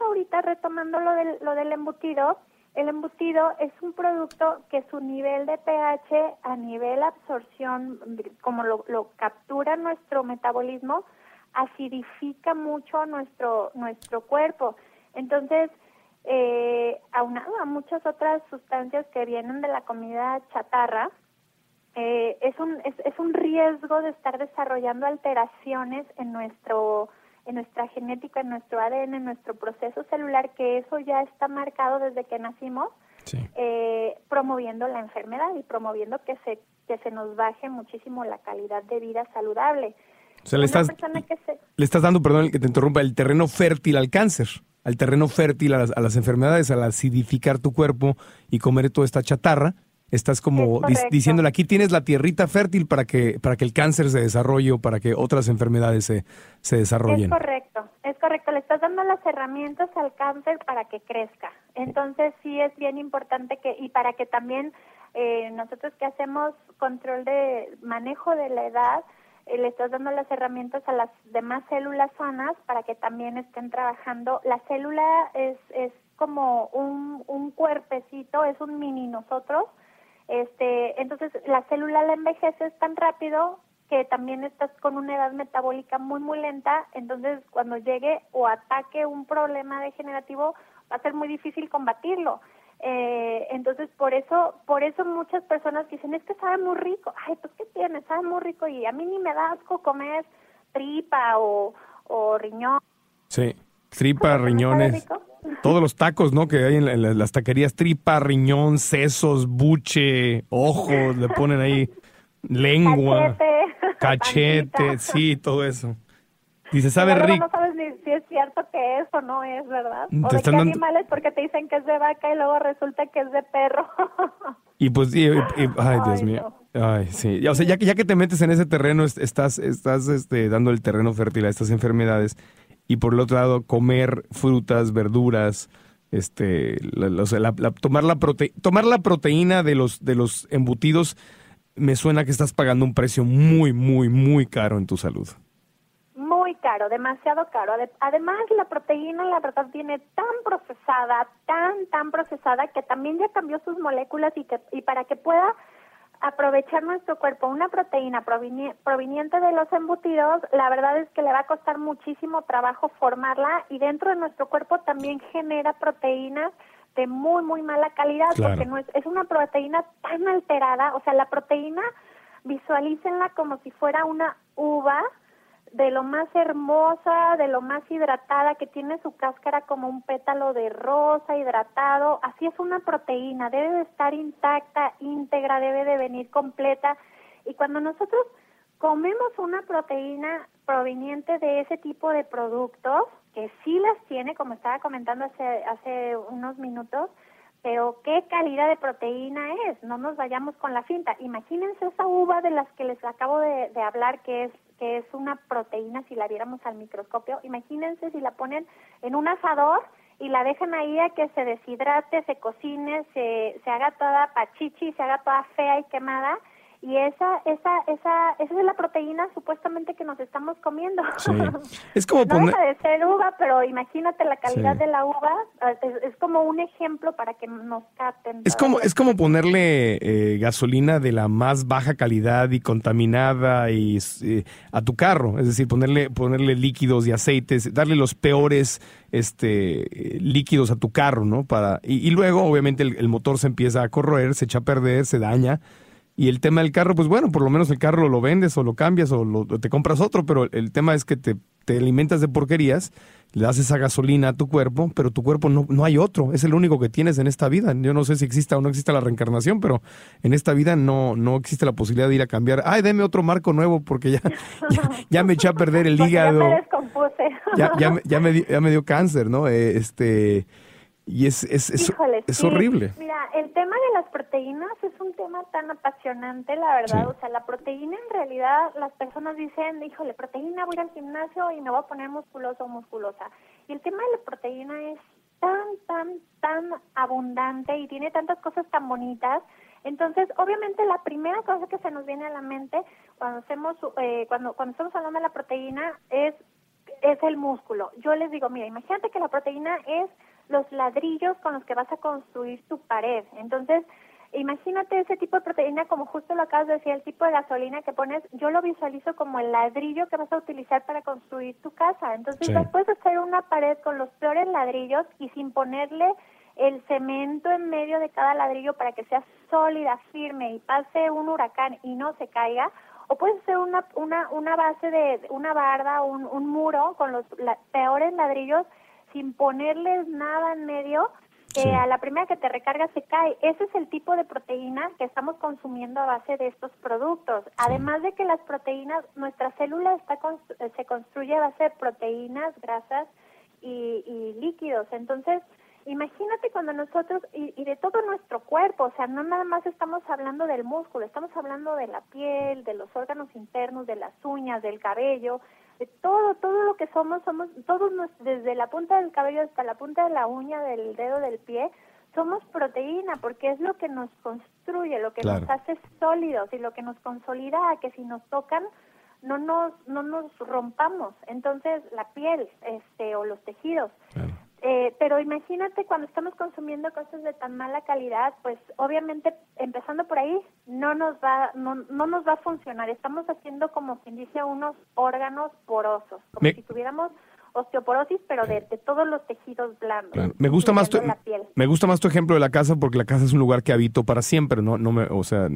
S5: Ahorita retomando lo del, lo del embutido, el embutido es un producto que su nivel de pH a nivel absorción, como lo, lo captura nuestro metabolismo, acidifica mucho nuestro, nuestro cuerpo. Entonces, eh, aunado a muchas otras sustancias que vienen de la comida chatarra, eh, es, un, es, es un riesgo de estar desarrollando alteraciones en nuestro en nuestra genética, en nuestro ADN, en nuestro proceso celular, que eso ya está marcado desde que nacimos, eh, promoviendo la enfermedad y promoviendo que se, que se nos baje muchísimo la calidad de vida saludable.
S3: O sea, le estás, le estás dando, perdón, que te interrumpa, el terreno fértil al cáncer, al terreno fértil a las, a las enfermedades, al acidificar tu cuerpo y comer toda esta chatarra Estás como diciéndole, aquí tienes la tierrita fértil para que, para que el cáncer se desarrolle o para que otras enfermedades se, se desarrollen.
S5: Es correcto, es correcto. Le estás dando las herramientas al cáncer para que crezca. Entonces sí es bien importante que, y para que también eh, nosotros que hacemos control de manejo de la edad, eh, le estás dando las herramientas a las demás células sanas para que también estén trabajando. La célula es, es como un, un cuerpecito, es un mini nosotros, este, entonces la célula la envejece tan rápido que también estás con una edad metabólica muy, muy lenta, entonces cuando llegue o ataque un problema degenerativo, va a ser muy difícil combatirlo. Eh, entonces por eso por eso muchas personas dicen es que sabe muy rico ay pues qué tiene sabe muy rico y a mí ni me da asco comer tripa o, o riñón.
S3: Sí, tripa, riñones. Todos los tacos, ¿no? Que hay en, la- en la- las taquerías, tripa, riñón, sesos, buche, ojos, le ponen ahí lengua,
S5: Cachete,
S3: sí, todo eso. Dice, sabe rico.
S5: No sabes ni si es cierto que es o no es, ¿verdad?
S3: Te
S5: O de qué
S3: dando-
S5: animales porque te dicen que es de vaca y luego resulta que es de perro.
S3: Y pues, y- y- y- ay, Dios mío. Ay, sí. Ya, O sea, ya que, ya que te metes en ese terreno, est- estás, estás este, dando el terreno fértil a estas enfermedades. Y por el otro lado, comer frutas, verduras, este, la- la- tomar, la prote- tomar la proteína de los, de los embutidos, me suena que estás pagando un precio muy, muy, muy caro en tu salud.
S5: Muy caro, demasiado caro. Ade- Además, la proteína, la verdad, viene tan procesada, tan, tan procesada, que también ya cambió sus moléculas y, que, y para que pueda aprovechar nuestro cuerpo una proteína proveniente de los embutidos, la verdad es que le va a costar muchísimo trabajo formarla y dentro de nuestro cuerpo también genera proteínas de muy, muy mala calidad,
S3: Claro.
S5: porque no es, es una proteína tan alterada, o sea, la proteína, visualícenla como si fuera una uva, de lo más hermosa, de lo más hidratada, que tiene su cáscara como un pétalo de rosa hidratado. Así es una proteína, debe de estar intacta, íntegra, debe de venir completa. Y cuando nosotros comemos una proteína proveniente de ese tipo de productos, que sí las tiene, como estaba comentando hace, hace unos minutos, pero qué calidad de proteína es, no nos vayamos con la finta. Imagínense esa uva de las que les acabo de, de hablar, que es que es una proteína si la viéramos al microscopio. Imagínense si la ponen en un asador y la dejan ahí a que se deshidrate, se cocine, se, se haga toda pachichi, se haga toda fea y quemada. Y esa, esa, esa, esa es la proteína supuestamente que nos estamos comiendo.
S3: Sí. Es como
S5: no
S3: poner...
S5: deja de ser uva, pero imagínate la calidad
S3: Sí.
S5: de la uva. eh, Es, es como un ejemplo para que nos capten.
S3: Es como, es como ponerle eh, gasolina de la más baja calidad y contaminada y, eh, a tu carro, es decir, ponerle, ponerle líquidos y aceites, darle los peores este, líquidos a tu carro, ¿no? Para, y, y luego, obviamente, el, el motor se empieza a corroer, se echa a perder, se daña. Y el tema del carro, pues bueno, por lo menos el carro lo vendes o lo cambias o, lo- o te compras otro, pero el tema es que te, te alimentas de porquerías, le das esa gasolina a tu cuerpo, pero tu cuerpo no, no hay otro, es el único que tienes en esta vida. Yo no sé si exista o no exista la reencarnación, pero en esta vida no, no existe la posibilidad de ir a cambiar. Ay, deme otro marco nuevo porque ya, ya, ya me eché a perder el hígado
S5: Ya me descompuse.
S3: ya, ya, me, ya, me dio, ya me dio cáncer, ¿no? Eh, este, y es, es, es,
S5: Híjole,
S3: es
S5: sí.
S3: horrible.
S5: Mira, el tema de las proteínas es un tema tan apasionante, la verdad.
S3: Sí.
S5: O sea, la proteína en realidad, las personas dicen, híjole, proteína, voy al gimnasio y me voy a poner musculoso o musculosa. Y el tema de la proteína es tan, tan, tan abundante y tiene tantas cosas tan bonitas. Entonces, obviamente, la primera cosa que se nos viene a la mente cuando hacemos, eh, cuando, cuando estamos hablando de la proteína es es el músculo. Yo les digo, mira, imagínate que la proteína es los ladrillos con los que vas a construir tu pared. Entonces, imagínate ese tipo de proteína, como justo lo acabas de decir, el tipo de gasolina que pones, yo lo visualizo como el ladrillo que vas a utilizar para construir tu casa. Entonces,
S3: Sí.
S5: puedes hacer una pared con los peores ladrillos y sin ponerle el cemento en medio de cada ladrillo para que sea sólida, firme y pase un huracán y no se caiga, o puedes hacer una, una, una base de una barda, un, un muro con los la- peores ladrillos sin ponerles nada en medio, que
S3: Sí.
S5: a la primera que te recarga se cae. Ese es el tipo de proteína que estamos consumiendo a base de estos productos. Además de que las proteínas, nuestra célula está constru- eh, se construye a base de proteínas, grasas y, y líquidos. Entonces, imagínate cuando nosotros, y, y de todo nuestro cuerpo, o sea, no nada más estamos hablando del músculo, estamos hablando de la piel, de los órganos internos, de las uñas, del cabello, todo, todo lo que somos, somos todos nos- desde la punta del cabello hasta la punta de la uña del dedo del pie, somos proteína porque es lo que nos construye, lo que
S3: Claro.
S5: nos hace sólidos y lo que nos consolida a que si nos tocan no nos no nos rompamos. Entonces, la piel este o los tejidos
S3: Claro.
S5: Eh, pero imagínate cuando estamos consumiendo cosas de tan mala calidad, pues obviamente empezando por ahí no nos va no, no nos va a funcionar. Estamos haciendo como quien dice unos órganos porosos, como
S3: Me-
S5: si tuviéramos osteoporosis, pero de, de todos los tejidos blandos.
S3: Claro. Me gusta más tu, me gusta más tu ejemplo de la casa porque la casa es un lugar que habito para siempre, no no me, o sea,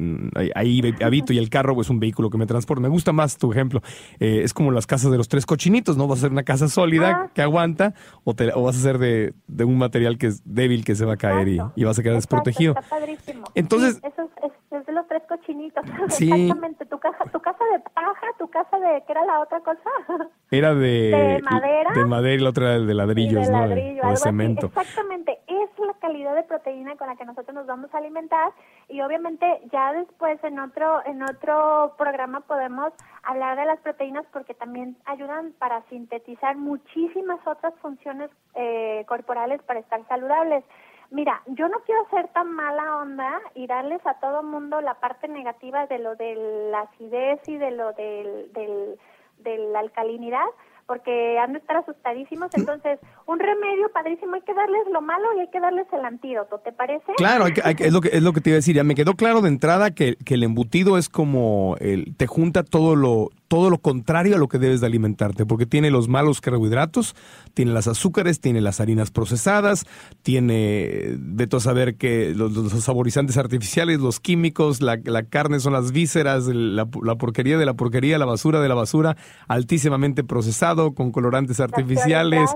S3: ahí, habito y el carro es un vehículo que me transporta. Me gusta más tu ejemplo. Eh, es como las casas de los tres cochinitos, ¿no? Vas a ser una casa sólida
S5: Ah.
S3: que aguanta o, te- o vas a ser de, de un material que es débil que se va a caer y, vas a quedar
S5: Exacto,
S3: desprotegido.
S5: Está padrísimo.
S3: Entonces-
S5: Sí, eso es, es- es de los tres cochinitos.
S3: Sí.
S5: Exactamente. Tu casa, tu casa de paja, tu casa de ¿qué era la otra cosa?
S3: Era de,
S5: ¿De madera?
S3: de madera y la otra de ladrillos,
S5: de
S3: ¿no?
S5: Ladrillo,
S3: o de
S5: así.
S3: cemento.
S5: Exactamente, es la calidad de proteína con la que nosotros nos vamos a alimentar y obviamente ya después en otro en otro programa podemos hablar de las proteínas porque también ayudan para sintetizar muchísimas otras funciones eh, corporales para estar saludables. Mira, yo no quiero ser tan mala onda y darles a todo mundo la parte negativa de lo de la acidez y de lo del, del, de la alcalinidad, porque han de estar asustadísimos. Entonces, un remedio padrísimo, hay que darles lo malo y hay que darles el antídoto, ¿te parece?
S3: Claro, hay que- hay que- es, lo que, es lo que te iba a decir. Ya me quedó claro de entrada que, que el embutido es como el, te junta todo lo, todo lo contrario a lo que debes de alimentarte, porque tiene los malos carbohidratos, tiene las azúcares, tiene las harinas procesadas, tiene, de todo saber que los, los saborizantes artificiales, los químicos, la, la carne son las vísceras, la, la porquería de la porquería, la basura de la basura, altísimamente procesado, con colorantes artificiales.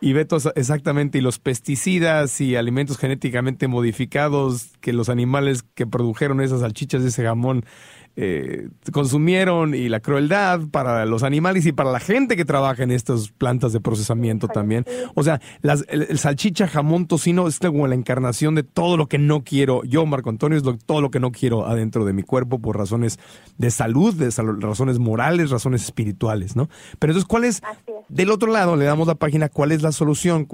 S3: Y ve exactamente, y los pesticidas y alimentos genéticamente modificados que los animales que produjeron esas salchichas, ese jamón, eh, consumieron y la crueldad para los animales y para la gente que trabaja en estas plantas de procesamiento también. O sea, las, el, el salchicha, jamón, tocino es como la encarnación de todo lo que no quiero. Yo, Marco Antonio, es lo- todo lo que no quiero adentro de mi cuerpo por razones de salud, de sal- razones morales, razones espirituales, ¿no? Pero entonces, ¿cuál es? Del otro lado, le damos la página cuál es la solución.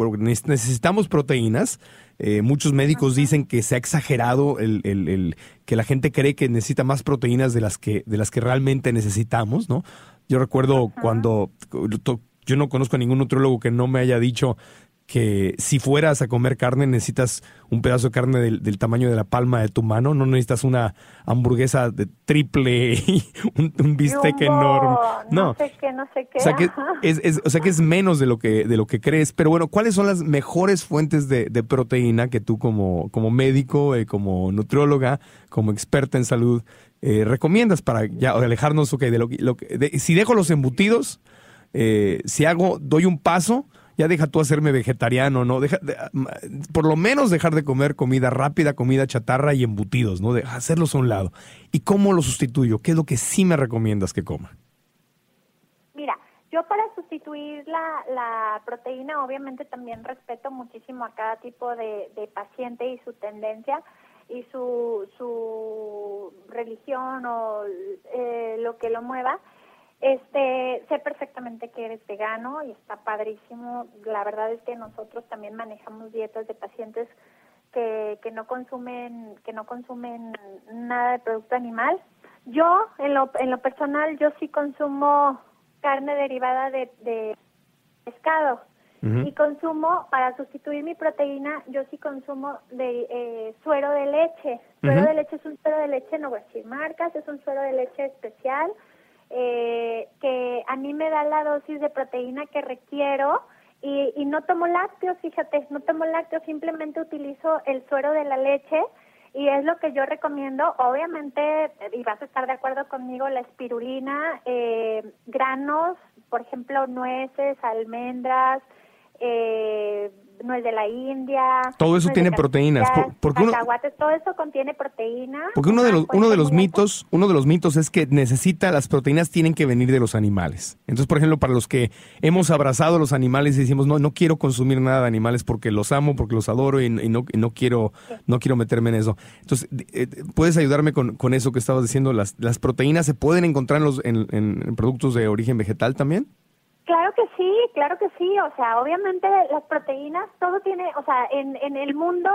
S3: Necesitamos proteínas. Eh, muchos médicos dicen que se ha exagerado el, el- el- que la gente cree que necesita más proteínas de las que de las que realmente necesitamos, ¿no? Yo recuerdo cuando yo no conozco a ningún nutriólogo que no me haya dicho que si fueras a comer carne necesitas un pedazo de carne del, del tamaño de la palma de tu mano, no necesitas una hamburguesa de triple y un, un bistec
S5: Jumbo,
S3: enorme.
S5: No,
S3: No,
S5: sé qué, no sé qué.
S3: o sea que es, es- o sea que es menos de lo que de lo que crees. Pero bueno, ¿cuáles son las mejores fuentes de, de proteína que tú como, como médico, eh, como nutrióloga, como experta en salud, eh, recomiendas para ya alejarnos ok, de lo que, lo que- de- si dejo los embutidos, eh, si hago, doy un paso, ya deja tú hacerme vegetariano, ¿no? Deja, de- por lo menos dejar de comer comida rápida, comida chatarra y embutidos, ¿no? De hacerlos a un lado. ¿Y cómo lo sustituyo? ¿Qué es lo que sí me recomiendas que coma?
S5: Mira, yo para sustituir la, la proteína, obviamente también respeto muchísimo a cada tipo de, de paciente y su tendencia y su, su religión o eh, lo que lo mueva. Este, sé perfectamente que eres vegano y está padrísimo. La verdad es que nosotros también manejamos dietas de pacientes que, que no consumen que no consumen nada de producto animal. Yo en lo en lo personal yo sí consumo carne derivada de, de pescado y consumo para sustituir mi proteína yo sí consumo de eh, suero de leche. Suero de leche es un suero de leche no voy a decir marcas, es un suero de leche especial eh, que a mí me da la dosis de proteína que requiero y, y no tomo lácteos, fíjate, no tomo lácteos, simplemente utilizo el suero de la leche y es lo que yo recomiendo. Obviamente, y vas a estar de acuerdo conmigo, la espirulina, eh, granos, por ejemplo, nueces, almendras, eh, nuez de la India.
S3: Todo eso tiene proteínas, por- porque uno-
S5: todo eso contiene proteína.
S3: Porque uno de los, uno de los mitos, uno de los mitos es que necesita, las proteínas tienen que venir de los animales. Entonces, por ejemplo, para los que hemos abrazado a los animales y decimos, no, no quiero consumir nada de animales porque los amo, porque los adoro y, y no, y no quiero, no quiero meterme en eso. Entonces, eh, ¿puedes ayudarme con, con eso que estabas diciendo? ¿Las, las proteínas se pueden encontrar en, los, en, en productos de origen vegetal también?
S5: Claro que sí, claro que sí. O sea, obviamente las proteínas, todo tiene, o sea, en, en el mundo,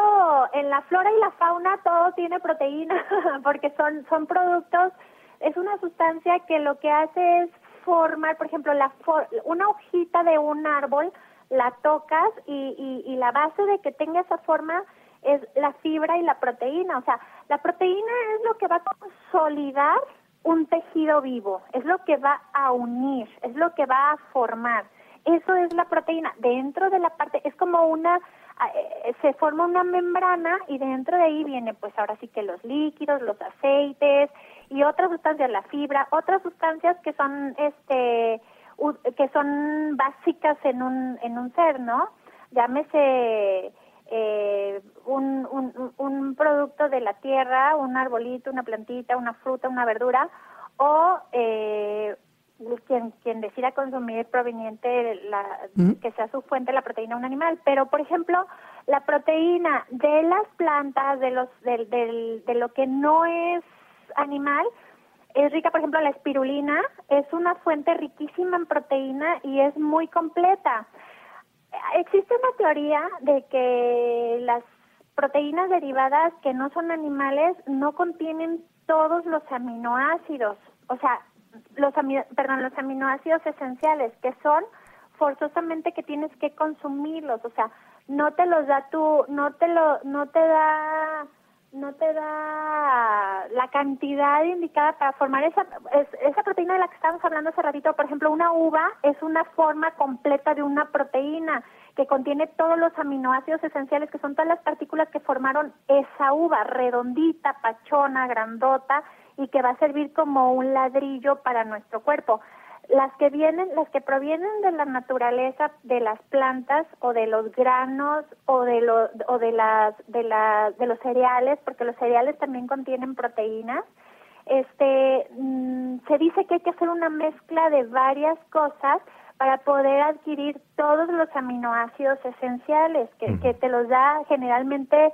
S5: en la flora y la fauna, todo tiene proteína, porque son, son productos, es una sustancia que lo que hace es formar, por ejemplo, la for- una hojita de un árbol la tocas y, y, y la base de que tenga esa forma es la fibra y la proteína. O sea, la proteína es lo que va a consolidar un tejido vivo, es lo que va a unir, es lo que va a formar. Eso es la proteína. Dentro de la parte, es como una, eh, se forma una membrana y dentro de ahí viene pues ahora sí que los líquidos, los aceites y otras sustancias, la fibra, otras sustancias que son este que son básicas en un en un ser, ¿no? Llámese eh, un, un, un producto de la tierra, un arbolito, una plantita, una fruta, una verdura, o eh, quien, quien decida consumir proveniente la, que sea su fuente la proteína de un animal. Pero, por ejemplo, la proteína de las plantas, de, los, del, de lo que no es animal, es rica, por ejemplo, la espirulina, es una fuente riquísima en proteína y es muy completa. Existe una teoría de que las proteínas derivadas que no son animales no contienen todos los aminoácidos, o sea, los perdón, los aminoácidos esenciales que son forzosamente que tienes que consumirlos, o sea, no te los da tu no te lo no te da no te da la cantidad indicada para formar esa, esa proteína de la que estábamos hablando hace ratito. Por ejemplo, una uva es una forma completa de una proteína que contiene todos los aminoácidos esenciales, que son todas las partículas que formaron esa uva, redondita, pachona, grandota, y que va a servir como un ladrillo para nuestro cuerpo las que vienen, las que provienen de la naturaleza de las plantas o de los granos o de los o de las de las de los cereales, porque los cereales también contienen proteínas. Este mm, se dice que hay que hacer una mezcla de varias cosas para poder adquirir todos los aminoácidos esenciales que, que te los da generalmente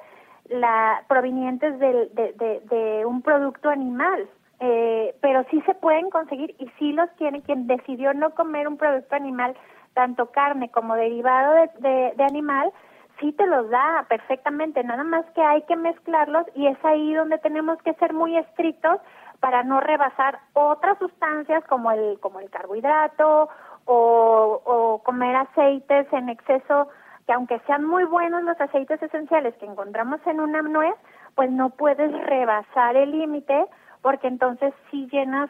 S5: la provenientes de, de, de un producto animal eh, pero sí se pueden conseguir y sí los tiene quien decidió no comer un producto animal, tanto carne como derivado de, de, animal, sí te los da perfectamente, nada más que hay que mezclarlos y es ahí donde tenemos que ser muy estrictos para no rebasar otras sustancias como el como el carbohidrato o, o comer aceites en exceso que aunque sean muy buenos los aceites esenciales que encontramos en una nuez, pues no puedes rebasar el límite porque entonces sí llenas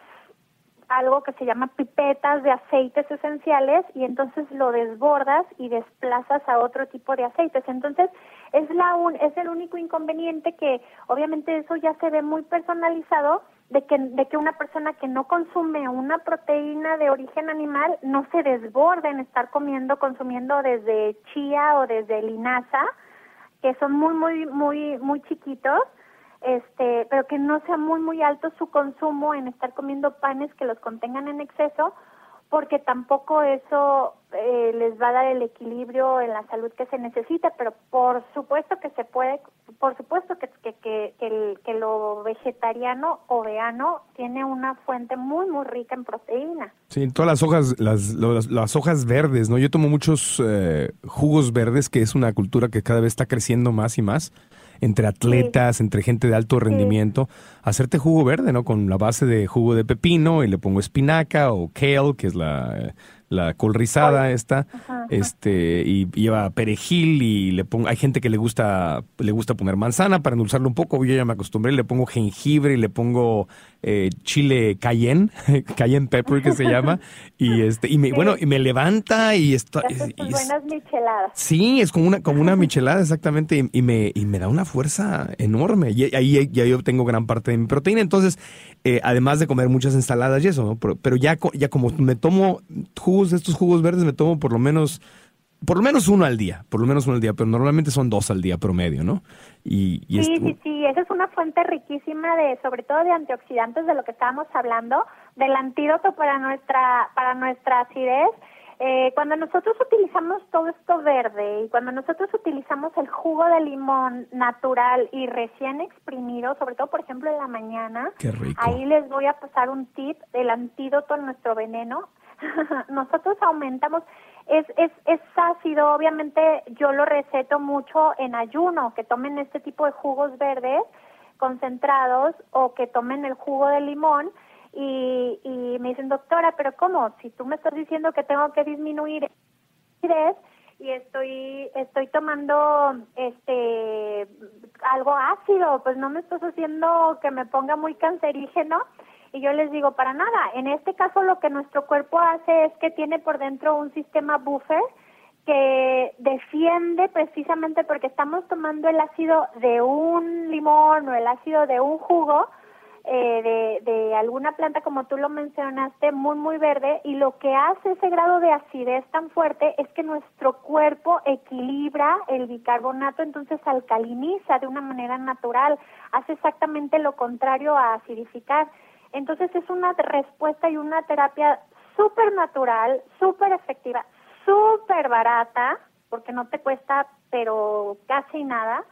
S5: algo que se llama pipetas de aceites esenciales y entonces lo desbordas y desplazas a otro tipo de aceites. Entonces es la un, es el único inconveniente que obviamente eso ya se ve muy personalizado de que de que una persona que no consume una proteína de origen animal no se desborde en estar comiendo consumiendo desde chía o desde linaza que son muy muy muy muy chiquitos este, pero que no sea muy muy alto su consumo en estar comiendo panes que los contengan en exceso, porque tampoco eso eh, les va a dar el equilibrio en la salud que se necesita, pero por supuesto que se puede, por supuesto que, que, que, que lo vegetariano o vegano tiene una fuente muy, muy rica en proteína.
S3: Sí, todas las hojas, las, las, hojas verdes, ¿no? Yo tomo muchos eh, jugos verdes, que es una cultura que cada vez está creciendo más y más entre atletas, entre gente de alto rendimiento, hacerte jugo verde, ¿no? Con la base de jugo de pepino y le pongo espinaca o kale, que es la la col rizada esta, este, y lleva perejil y le pongo, hay gente que le gusta, le gusta poner manzana para endulzarlo un poco, yo ya me acostumbré, le pongo jengibre y le pongo eh, chile cayenne, cayenne pepper que se llama, y este, y me, bueno, y me levanta y esto.
S5: buenas micheladas.
S3: Sí, es como una, como una michelada exactamente, y, me, y me da una fuerza enorme, y ahí ya yo obtengo gran parte de mi proteína, entonces, eh, además de comer muchas ensaladas y eso, ¿no? Pero, pero ya, ya como me tomo estos jugos verdes me tomo por lo menos por lo menos uno al día, por lo menos uno al día, pero normalmente son dos al día promedio, ¿no?
S5: Y, sí, sí, sí, esa es una fuente riquísima de, sobre todo de antioxidantes, de lo que estábamos hablando, del antídoto para nuestra, para nuestra acidez. Eh, cuando nosotros utilizamos todo esto verde y cuando nosotros utilizamos el jugo de limón natural y recién exprimido, sobre todo por ejemplo en la mañana, ahí les voy a pasar un tip del antídoto a nuestro veneno. nosotros aumentamos, es, es, es ácido, obviamente yo lo receto mucho en ayuno, que tomen este tipo de jugos verdes concentrados o que tomen el jugo de limón y, y me dicen, doctora, pero ¿cómo? Si tú me estás diciendo que tengo que disminuir y estoy estoy tomando este algo ácido, pues no me estás haciendo que me ponga muy cancerígeno. Y yo les digo, para nada. En este caso lo que nuestro cuerpo hace es que tiene por dentro un sistema buffer que defiende precisamente porque estamos tomando el ácido de un limón o el ácido de un jugo, eh, de, de alguna planta como tú lo mencionaste, muy, muy verde, y lo que hace ese grado de acidez tan fuerte es que nuestro cuerpo equilibra el bicarbonato, entonces alcaliniza de una manera natural, hace exactamente lo contrario a acidificar. Entonces es una respuesta y una terapia súper natural, súper efectiva, súper barata, porque no te cuesta, pero casi nada.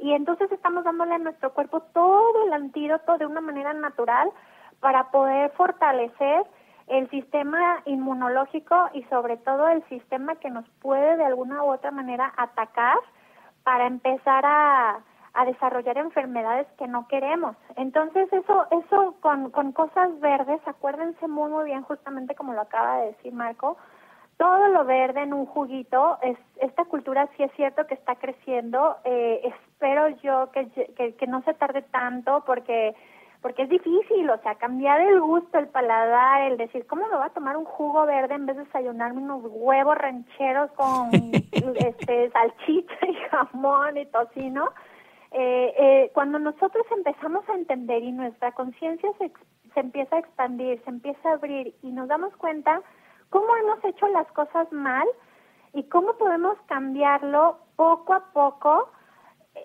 S5: Y entonces estamos dándole a nuestro cuerpo todo el antídoto de una manera natural para poder fortalecer el sistema inmunológico y sobre todo el sistema que nos puede de alguna u otra manera atacar para empezar a, a desarrollar enfermedades que no queremos. Entonces eso eso con, con cosas verdes, acuérdense muy muy bien justamente como lo acaba de decir Marco, todo lo verde en un juguito, es, esta cultura sí es cierto que está creciendo, eh, espero yo que, que, que, no se tarde tanto porque porque es difícil, o sea, cambiar el gusto, el paladar, el decir, ¿cómo me voy a tomar un jugo verde en vez de desayunarme unos huevos rancheros con este salchicha y jamón y tocino? Eh, eh, cuando nosotros empezamos a entender y nuestra conciencia se, se empieza a expandir, se empieza a abrir y nos damos cuenta cómo hemos hecho las cosas mal y cómo podemos cambiarlo poco a poco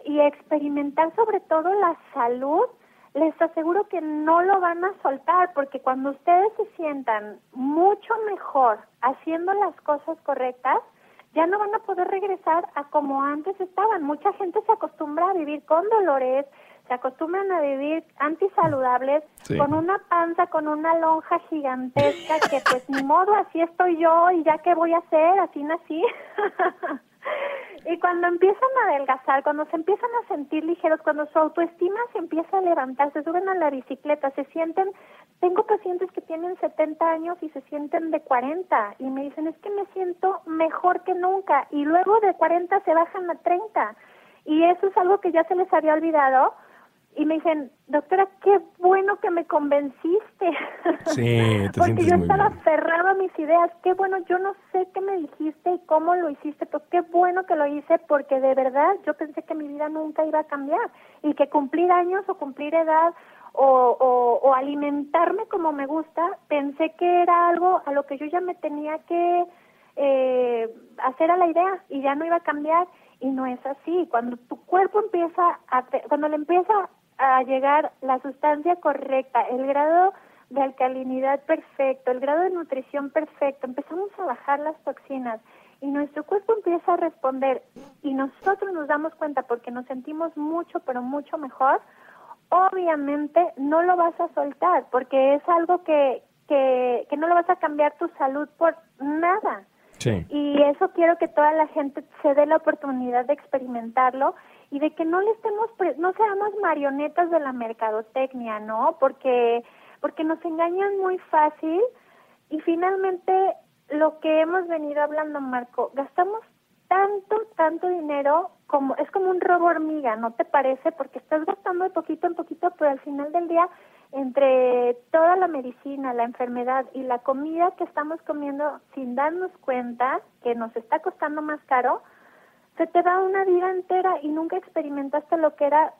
S5: y experimentar sobre todo la salud, les aseguro que no lo van a soltar porque cuando ustedes se sientan mucho mejor haciendo las cosas correctas, ya no van a poder regresar a como antes estaban. Mucha gente se acostumbra a vivir con dolores, se acostumbran a vivir antisaludables, con una panza, con una lonja gigantesca, que pues ni modo, así estoy yo y ya qué voy a hacer, así nací. y cuando empiezan a adelgazar, cuando se empiezan a sentir ligeros, cuando su autoestima se empieza a levantar, se suben a la bicicleta, se sienten, tengo pacientes que tienen 70 años y se sienten de 40 y me dicen, es que me siento mejor que nunca y luego de 40 se bajan a 30 y eso es algo que ya se les había olvidado y me dicen, doctora, qué bueno que me convenciste.
S3: Sí, te
S5: Porque yo estaba
S3: bien.
S5: aferrada a mis ideas. Qué bueno, yo no sé qué me dijiste y cómo lo hiciste, pero qué bueno que lo hice porque de verdad yo pensé que mi vida nunca iba a cambiar y que cumplir años o cumplir edad o, o, o alimentarme como me gusta, pensé que era algo a lo que yo ya me tenía que eh, hacer a la idea y ya no iba a cambiar y no es así. Cuando tu cuerpo empieza a, cuando le empieza a llegar la sustancia correcta, el grado de alcalinidad perfecto, el grado de nutrición perfecto, empezamos a bajar las toxinas y nuestro cuerpo empieza a responder y nosotros nos damos cuenta porque nos sentimos mucho, pero mucho mejor, obviamente no lo vas a soltar porque es algo que, que, que no lo vas a cambiar tu salud por nada.
S3: Sí.
S5: Y eso quiero que toda la gente se dé la oportunidad de experimentarlo y de que no le estemos, pre- no seamos marionetas de la mercadotecnia, ¿no? Porque, porque nos engañan muy fácil y finalmente lo que hemos venido hablando, Marco, gastamos tanto, tanto dinero como, es como un robo hormiga, ¿no te parece? Porque estás gastando de poquito en poquito, pero al final del día entre toda la medicina, la enfermedad y la comida que estamos comiendo sin darnos cuenta que nos está costando más caro, se te va una vida entera y nunca experimentaste lo que era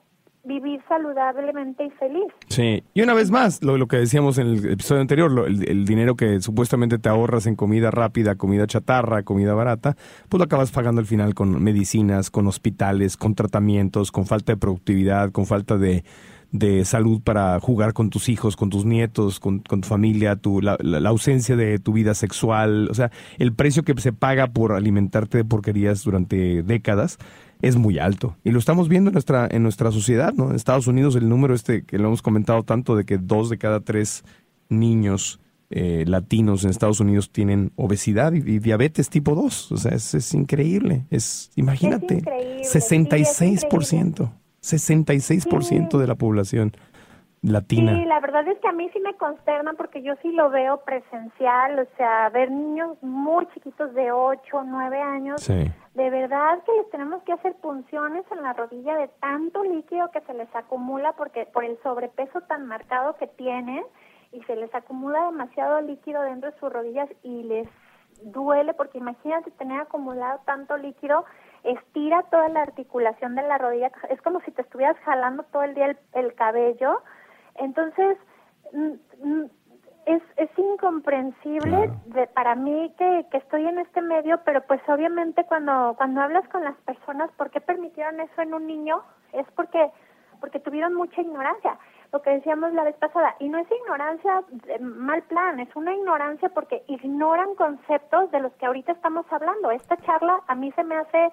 S5: vivir saludablemente y feliz.
S3: Sí, y una vez más, lo, lo que decíamos en el episodio anterior, lo- el, el dinero que supuestamente te ahorras en comida rápida, comida chatarra, comida barata, pues lo acabas pagando al final con medicinas, con hospitales, con tratamientos, con falta de productividad, con falta de, de salud para jugar con tus hijos, con tus nietos, con, con tu familia, tu, la, la- la ausencia de tu vida sexual, o sea, el precio que se paga por alimentarte de porquerías durante décadas es muy alto. Y lo estamos viendo en nuestra, en nuestra sociedad, ¿no? En Estados Unidos el número este que lo hemos comentado tanto de que dos de cada tres niños eh, latinos en Estados Unidos tienen obesidad y, y diabetes tipo 2. O sea, es, es increíble. Es, imagínate,
S5: increíble, sí, es
S3: 66%. 66% de la población. Latina.
S5: Sí, la verdad es que a mí sí me consterna porque yo sí lo veo presencial, o sea, ver niños muy chiquitos de 8, 9 años,
S3: Sí.
S5: de verdad que les tenemos que hacer punciones en la rodilla de tanto líquido que se les acumula porque por el sobrepeso tan marcado que tienen y se les acumula demasiado líquido dentro de sus rodillas y les duele porque imagínate tener acumulado tanto líquido, estira toda la articulación de la rodilla, es como si te estuvieras jalando todo el día el, el cabello. Entonces, mm, mm, es, es incomprensible
S3: Claro.
S5: de, para mí que, que estoy en este medio, pero pues obviamente cuando, cuando hablas con las personas, ¿por qué permitieron eso en un niño? Es porque, porque tuvieron mucha ignorancia, lo que decíamos la vez pasada, y no es ignorancia de mal plan, es una ignorancia porque ignoran conceptos de los que ahorita estamos hablando. Esta charla a mí se me hace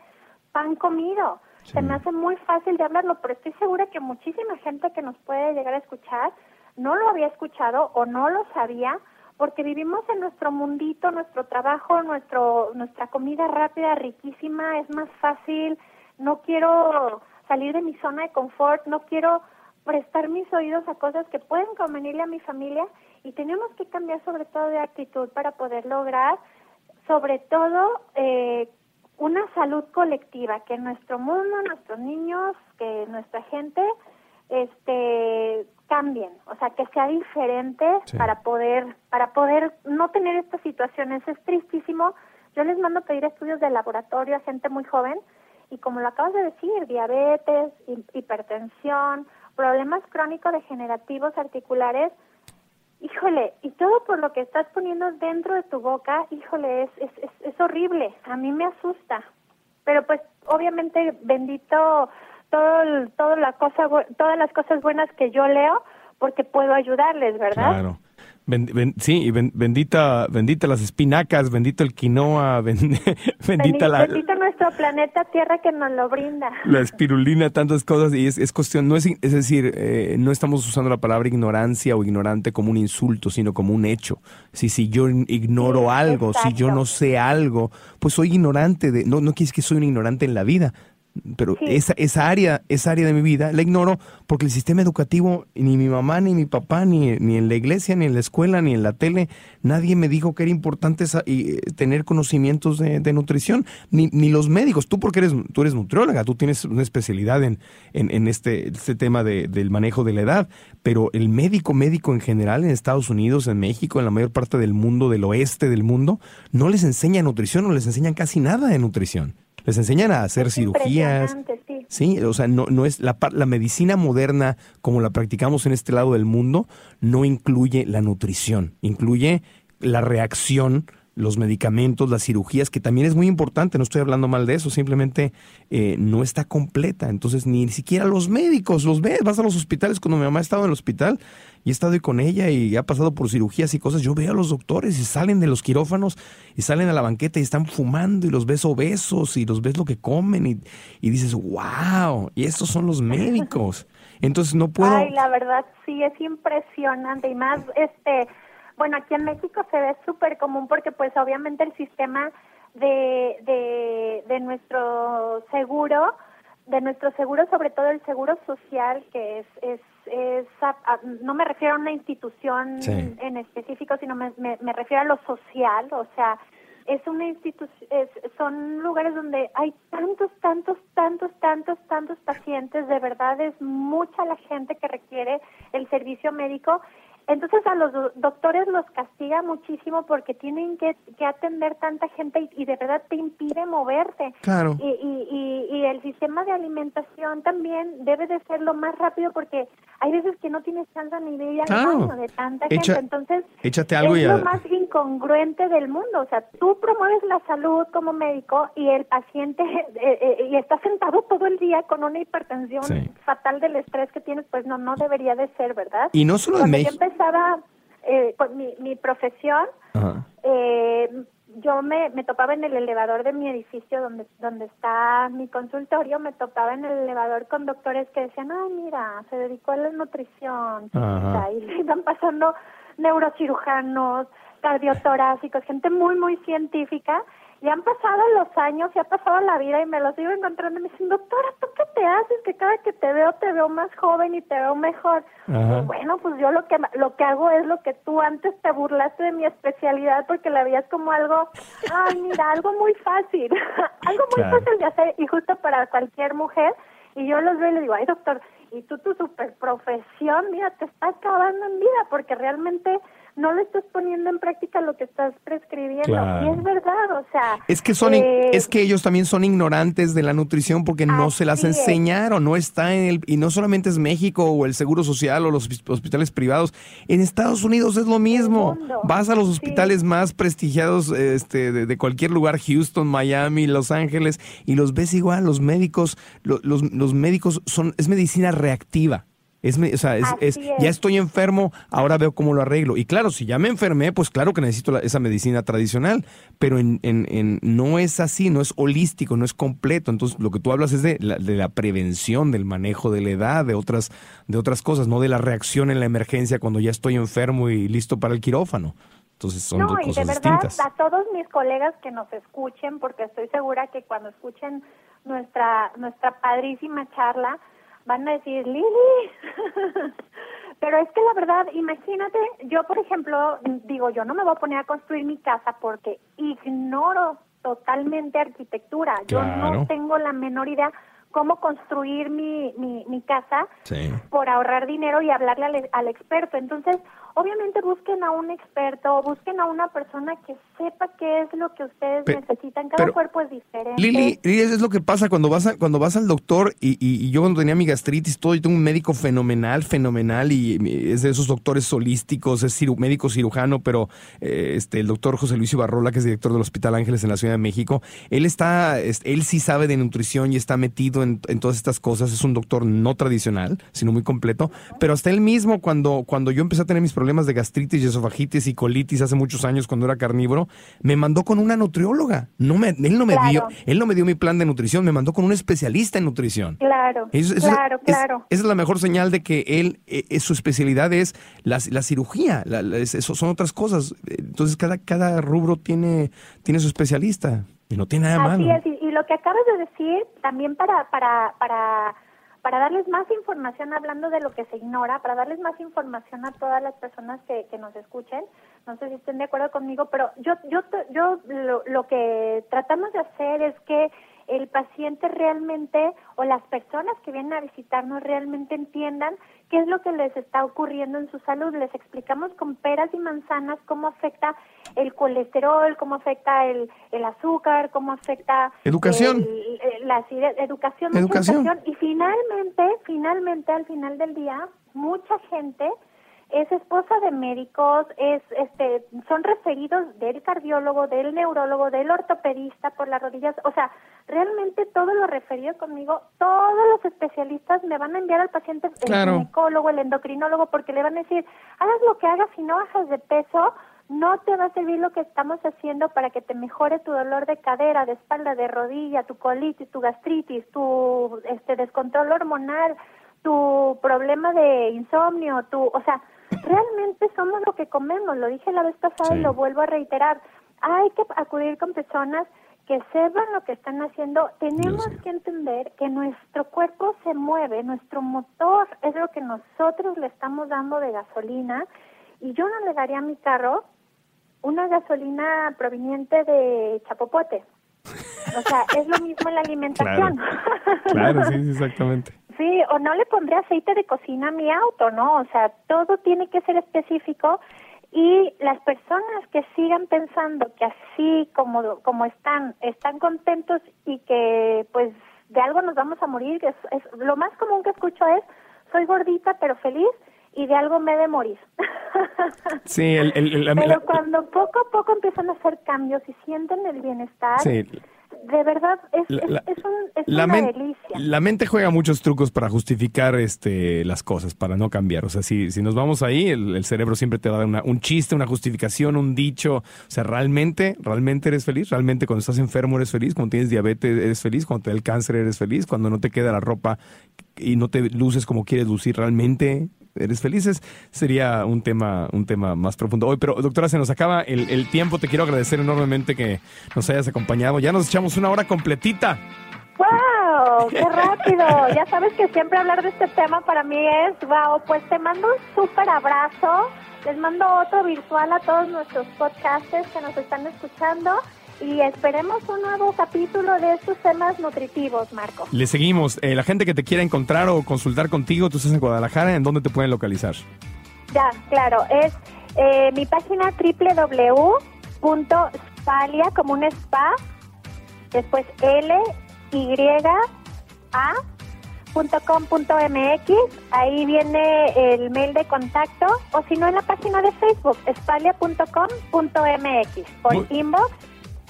S5: pan comido, se me hace muy fácil de hablarlo, pero estoy segura que muchísima gente que nos puede llegar a escuchar no lo había escuchado o no lo sabía porque vivimos en nuestro mundito, nuestro trabajo, nuestro nuestra comida rápida, riquísima, es más fácil, no quiero salir de mi zona de confort, no quiero prestar mis oídos a cosas que pueden convenirle a mi familia y tenemos que cambiar sobre todo de actitud para poder lograr sobre todo eh, una salud colectiva, que nuestro mundo, nuestros niños, que nuestra gente este cambien, o sea, que sea diferente
S3: Sí.
S5: para poder para poder no tener estas situaciones. Es tristísimo. Yo les mando pedir estudios de laboratorio a gente muy joven y como lo acabas de decir, diabetes, hi- hipertensión, problemas crónicos degenerativos articulares, híjole, y todo por lo que estás poniendo dentro de tu boca, híjole, es, es, es, es horrible, a mí me asusta. Pero pues obviamente bendito todo toda la cosa todas las cosas buenas que yo leo porque puedo ayudarles, ¿verdad?
S3: Claro. Ben- ben- sí, y ben- bendita, bendita las espinacas, bendito el quinoa, ben- bendita
S5: Bendi-
S3: la,
S5: Bendito nuestro planeta Tierra que nos lo brinda.
S3: la espirulina, tantas cosas, y es, es cuestión, no es, es decir, eh, no estamos usando la palabra ignorancia o ignorante como un insulto, sino como un hecho. Si, si yo ignoro
S5: Sí,
S3: algo, si yo no sé algo, pues soy ignorante de, no, no quiere decir que soy un ignorante en la vida, pero
S5: Sí.
S3: esa, esa área, esa área de mi vida la ignoro porque el sistema educativo, ni mi mamá, ni mi papá, ni, ni en la iglesia, ni en la escuela, ni en la tele, nadie me dijo que era importante esa- y, eh, tener conocimientos de, de nutrición, ni, ni los médicos. Tú porque eres, tú eres nutrióloga, tú tienes una especialidad en, en, en este, este tema de- del manejo de la edad, pero el médico, médico en general en Estados Unidos, en México, en la mayor parte del mundo, del oeste del mundo, no les enseña nutrición, no les enseñan casi nada de nutrición. Les enseñan a hacer cirugías,
S5: sí.
S3: Sí, o sea, no, no es la, la medicina moderna como la practicamos en este lado del mundo, no incluye la nutrición, incluye la reacción, los medicamentos, las cirugías, que también es muy importante, no estoy hablando mal de eso, simplemente eh, no está completa. Entonces, ni siquiera los médicos los ves, vas a los hospitales, cuando mi mamá ha estado en el hospital y he estado ahí con ella y ha pasado por cirugías y cosas, yo veo a los doctores y salen de los quirófanos y salen a la banqueta y están fumando y los ves obesos y los ves lo que comen y, y dices, wow, y estos son los médicos. Entonces no puedo...
S5: Ay, la verdad sí es impresionante y más este, bueno, aquí en México se ve súper común porque pues obviamente el sistema de, de, de nuestro seguro, de nuestro seguro, sobre todo el seguro social, que es, es, es a- a- no me refiero a una institución
S3: Sí.
S5: en específico, sino me, me, me refiero a lo social, o sea, es una institución, son lugares donde hay tantos, tantos, tantos, tantos, tantos pacientes, de verdad es mucha la gente que requiere el servicio médico. Entonces a los do- doctores los castiga muchísimo porque tienen que, que atender tanta gente y, y de verdad te impide moverte.
S3: Claro.
S5: Y, y, y, y el sistema de alimentación también debe de ser lo más rápido porque hay veces que no tienes chance ni de ir al
S3: Claro.
S5: baño de tanta
S3: Echa-
S5: gente. Entonces
S3: échate algo
S5: es
S3: y
S5: lo más incongruente del mundo. O sea, tú promueves la salud como médico y el paciente eh, eh, y está sentado todo el día con una hipertensión
S3: Sí.
S5: fatal del estrés que tienes, pues no, no debería de ser, ¿verdad?
S3: Y no solo en México.
S5: Empezaba eh, con mi, mi profesión,
S3: Ajá.
S5: eh, yo me, me topaba en el elevador de mi edificio donde donde está mi consultorio, me topaba en el elevador con doctores que decían, ay, mira, se dedicó a la nutrición,
S3: Ajá.
S5: chiquita", y le iban pasando neurocirujanos, cardiotorácicos, gente muy, muy científica, Y han pasado los años y ha pasado la vida y me los sigo encontrando y me dicen, doctora, ¿tú qué te haces? Que cada que te veo te veo más joven y te veo mejor. Y bueno, pues yo lo que lo que hago es lo que tú antes te burlaste de mi especialidad porque la veías como algo, ay, mira, algo muy fácil, algo muy
S3: Claro.
S5: fácil de hacer y justo para cualquier mujer. Y yo los veo y les digo, ay, doctor, y tú tu super profesión, mira, te está acabando en vida porque realmente no le estás poniendo en práctica lo que estás prescribiendo.
S3: Claro.
S5: Y es verdad, o sea.
S3: Es que son,
S5: eh,
S3: es que ellos también son ignorantes de la nutrición porque no se las
S5: es.
S3: enseñaron, no está en el, y no solamente es México o el Seguro Social o los hosp- hospitales privados, en Estados Unidos es lo mismo. Vas a los
S5: Sí.
S3: hospitales más prestigiados este, de, de cualquier lugar, Houston, Miami, Los Ángeles, y los ves igual, los médicos, lo- los, los médicos son, es medicina reactiva. Es, o sea, es, es-
S5: es.
S3: ya estoy enfermo, ahora veo cómo lo arreglo. Y claro, si ya me enfermé, pues claro que necesito la- esa medicina tradicional, pero en, en- en- no es así, no es holístico, no es completo. Entonces, lo que tú hablas es de la, de la prevención, del manejo de la edad, de otras, de otras cosas, no de la reacción en la emergencia cuando ya estoy enfermo y listo para el quirófano. Entonces, son
S5: no,
S3: dos
S5: y de
S3: cosas
S5: verdad,
S3: distintas.
S5: a todos mis colegas que nos escuchen, porque estoy segura que cuando escuchen nuestra nuestra padrísima charla, van a decir, Lili. Pero es que la verdad, imagínate, yo por ejemplo, digo, yo no me voy a poner a construir mi casa porque ignoro totalmente arquitectura. Yo no tengo la menor idea cómo construir mi, mi, mi casa
S3: Sí.
S5: por ahorrar dinero y hablarle al, al experto. Entonces, obviamente busquen a un experto, busquen a una persona que sepa qué es lo que ustedes necesitan. Cada
S3: pero,
S5: cuerpo es diferente.
S3: Lili, Lili, es lo que pasa cuando vas a- cuando vas al doctor y, y- y yo cuando tenía mi gastritis todo, yo tengo un médico fenomenal, fenomenal y, es de esos doctores holísticos, es ciru- médico cirujano, pero eh, este el doctor José Luis Ibarrola, que es director del Hospital Ángeles en la Ciudad de México, él está, es- él sí sabe de nutrición y está metido en, en todas estas cosas, es un doctor no tradicional, sino muy completo, pero hasta él mismo cuando, cuando yo empecé a tener mis problemas de gastritis y esofagitis y colitis hace muchos años cuando era carnívoro, me mandó con una nutrióloga, no me, él no me
S5: Claro.
S3: dio, él no me dio mi plan de nutrición, me mandó con un especialista en nutrición.
S5: Claro,
S3: Eso- eso-
S5: claro,
S3: es-
S5: claro.
S3: esa es la mejor señal de que él, eh, eh, su especialidad es la, la cirugía, la- la- eso son otras cosas. Entonces cada, cada rubro tiene, tiene su especialista y no tiene nada
S5: Así
S3: malo.
S5: es, y, y lo que acabas de decir, también para, para, para, para darles más información, hablando de lo que se ignora, para darles más información a todas las personas que, que nos escuchen, no sé si estén de acuerdo conmigo, pero yo, yo, yo lo, lo que tratamos de hacer es que el paciente realmente o las personas que vienen a visitarnos realmente entiendan qué es lo que les está ocurriendo en su salud. Les explicamos con peras y manzanas cómo afecta el colesterol, cómo afecta el, el azúcar, cómo afecta
S3: Educación.
S5: el- el- la educación,
S3: Educación.
S5: educación. y finalmente, finalmente al final del día, mucha gente es esposa de médicos, es este son referidos del cardiólogo, del neurólogo, del ortopedista por las rodillas, o sea, realmente todo lo referido conmigo, todos los especialistas me van a enviar al paciente el
S3: Claro.
S5: ginecólogo, el endocrinólogo porque le van a decir, hagas lo que hagas si no bajas de peso, no te va a servir lo que estamos haciendo para que te mejore tu dolor de cadera, de espalda, de rodilla, tu colitis, tu gastritis, tu este descontrol hormonal, tu problema de insomnio, tu, o sea, realmente somos lo que comemos, lo dije la vez pasada y lo vuelvo a reiterar. Hay que acudir con personas que sepan lo que están haciendo. Tenemos que entender que nuestro cuerpo se mueve, nuestro motor es lo que nosotros le estamos dando de gasolina y yo no le daría a mi carro una gasolina proveniente de Chapopote. O sea, es lo mismo en la alimentación.
S3: Claro, sí, sí, exactamente.
S5: Sí, o no le pondré aceite de cocina a mi auto, ¿no? O sea, todo tiene que ser específico y las personas que sigan pensando que así como, como están, están contentos y que pues de algo nos vamos a morir, que es, es- lo más común que escucho es, soy gordita pero feliz y de algo me he de morir.
S3: Sí, el, el-
S5: pero
S3: la-
S5: cuando poco a poco empiezan a hacer cambios y sienten el bienestar,
S3: sí,
S5: de verdad es,
S3: La-
S5: es,
S3: la-
S5: es un, es
S3: la,
S5: una
S3: men-
S5: delicia.
S3: la mente juega muchos trucos para justificar este, las cosas, para no cambiar. O sea, si, si nos vamos ahí, el, el cerebro siempre te va a dar una- un chiste, una justificación, un dicho. O sea, realmente, realmente eres feliz. Realmente cuando estás enfermo eres feliz. Cuando tienes diabetes eres feliz. Cuando te da el cáncer eres feliz. Cuando no te queda la ropa y no te luces como quieres lucir, realmente eres felices, sería un tema, un tema más profundo. Hoy, pero doctora, se nos acaba el, el tiempo. Te quiero agradecer enormemente que nos hayas acompañado. Ya nos echamos una hora completita.
S5: ¡Wow! ¡Qué rápido! ya sabes que siempre hablar de este tema para mí es wow. Pues te mando un súper abrazo. Les mando otro virtual a todos nuestros podcasters que nos están escuchando y esperemos un nuevo capítulo de estos temas nutritivos, Marco.
S3: Le seguimos. Eh, la gente que te quiera encontrar o consultar contigo, tú estás en Guadalajara, ¿en dónde te pueden localizar?
S5: Ya, claro, es eh, mi página www.spalia, como un spa, después L, Y, A, .com.mx, ahí viene el mail de contacto, o si no en la página de Facebook, espalia.com.mx, por
S3: Muy-
S5: inbox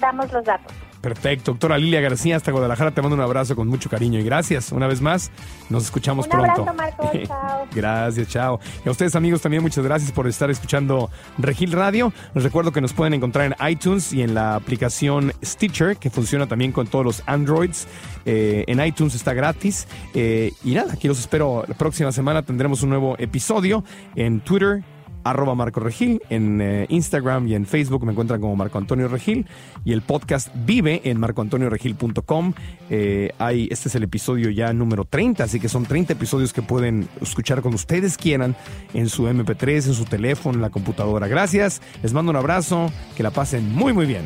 S5: damos los datos.
S3: Perfecto. Doctora Lilia García, hasta Guadalajara, te mando un abrazo con mucho cariño y gracias una vez más. Nos escuchamos
S5: Un
S3: pronto.
S5: abrazo, Marco. Chao.
S3: Gracias, chao. Y a ustedes amigos también muchas gracias por estar escuchando Regil Radio. Les recuerdo que nos pueden encontrar en iTunes y en la aplicación Stitcher, que funciona también con todos los Androids. Eh, en iTunes está gratis. Eh, y nada, aquí los espero la próxima semana. Tendremos un nuevo episodio en Twitter. Arroba Marco Regil, en eh, Instagram y en Facebook me encuentran como Marco Antonio Regil y el podcast vive en marcoantonioregil.com. Eh, hay, este es el episodio ya número 30, así que son 30 episodios que pueden escuchar cuando ustedes quieran en su MP3, en su teléfono, en la computadora. Gracias, les mando un abrazo, que la pasen muy muy bien.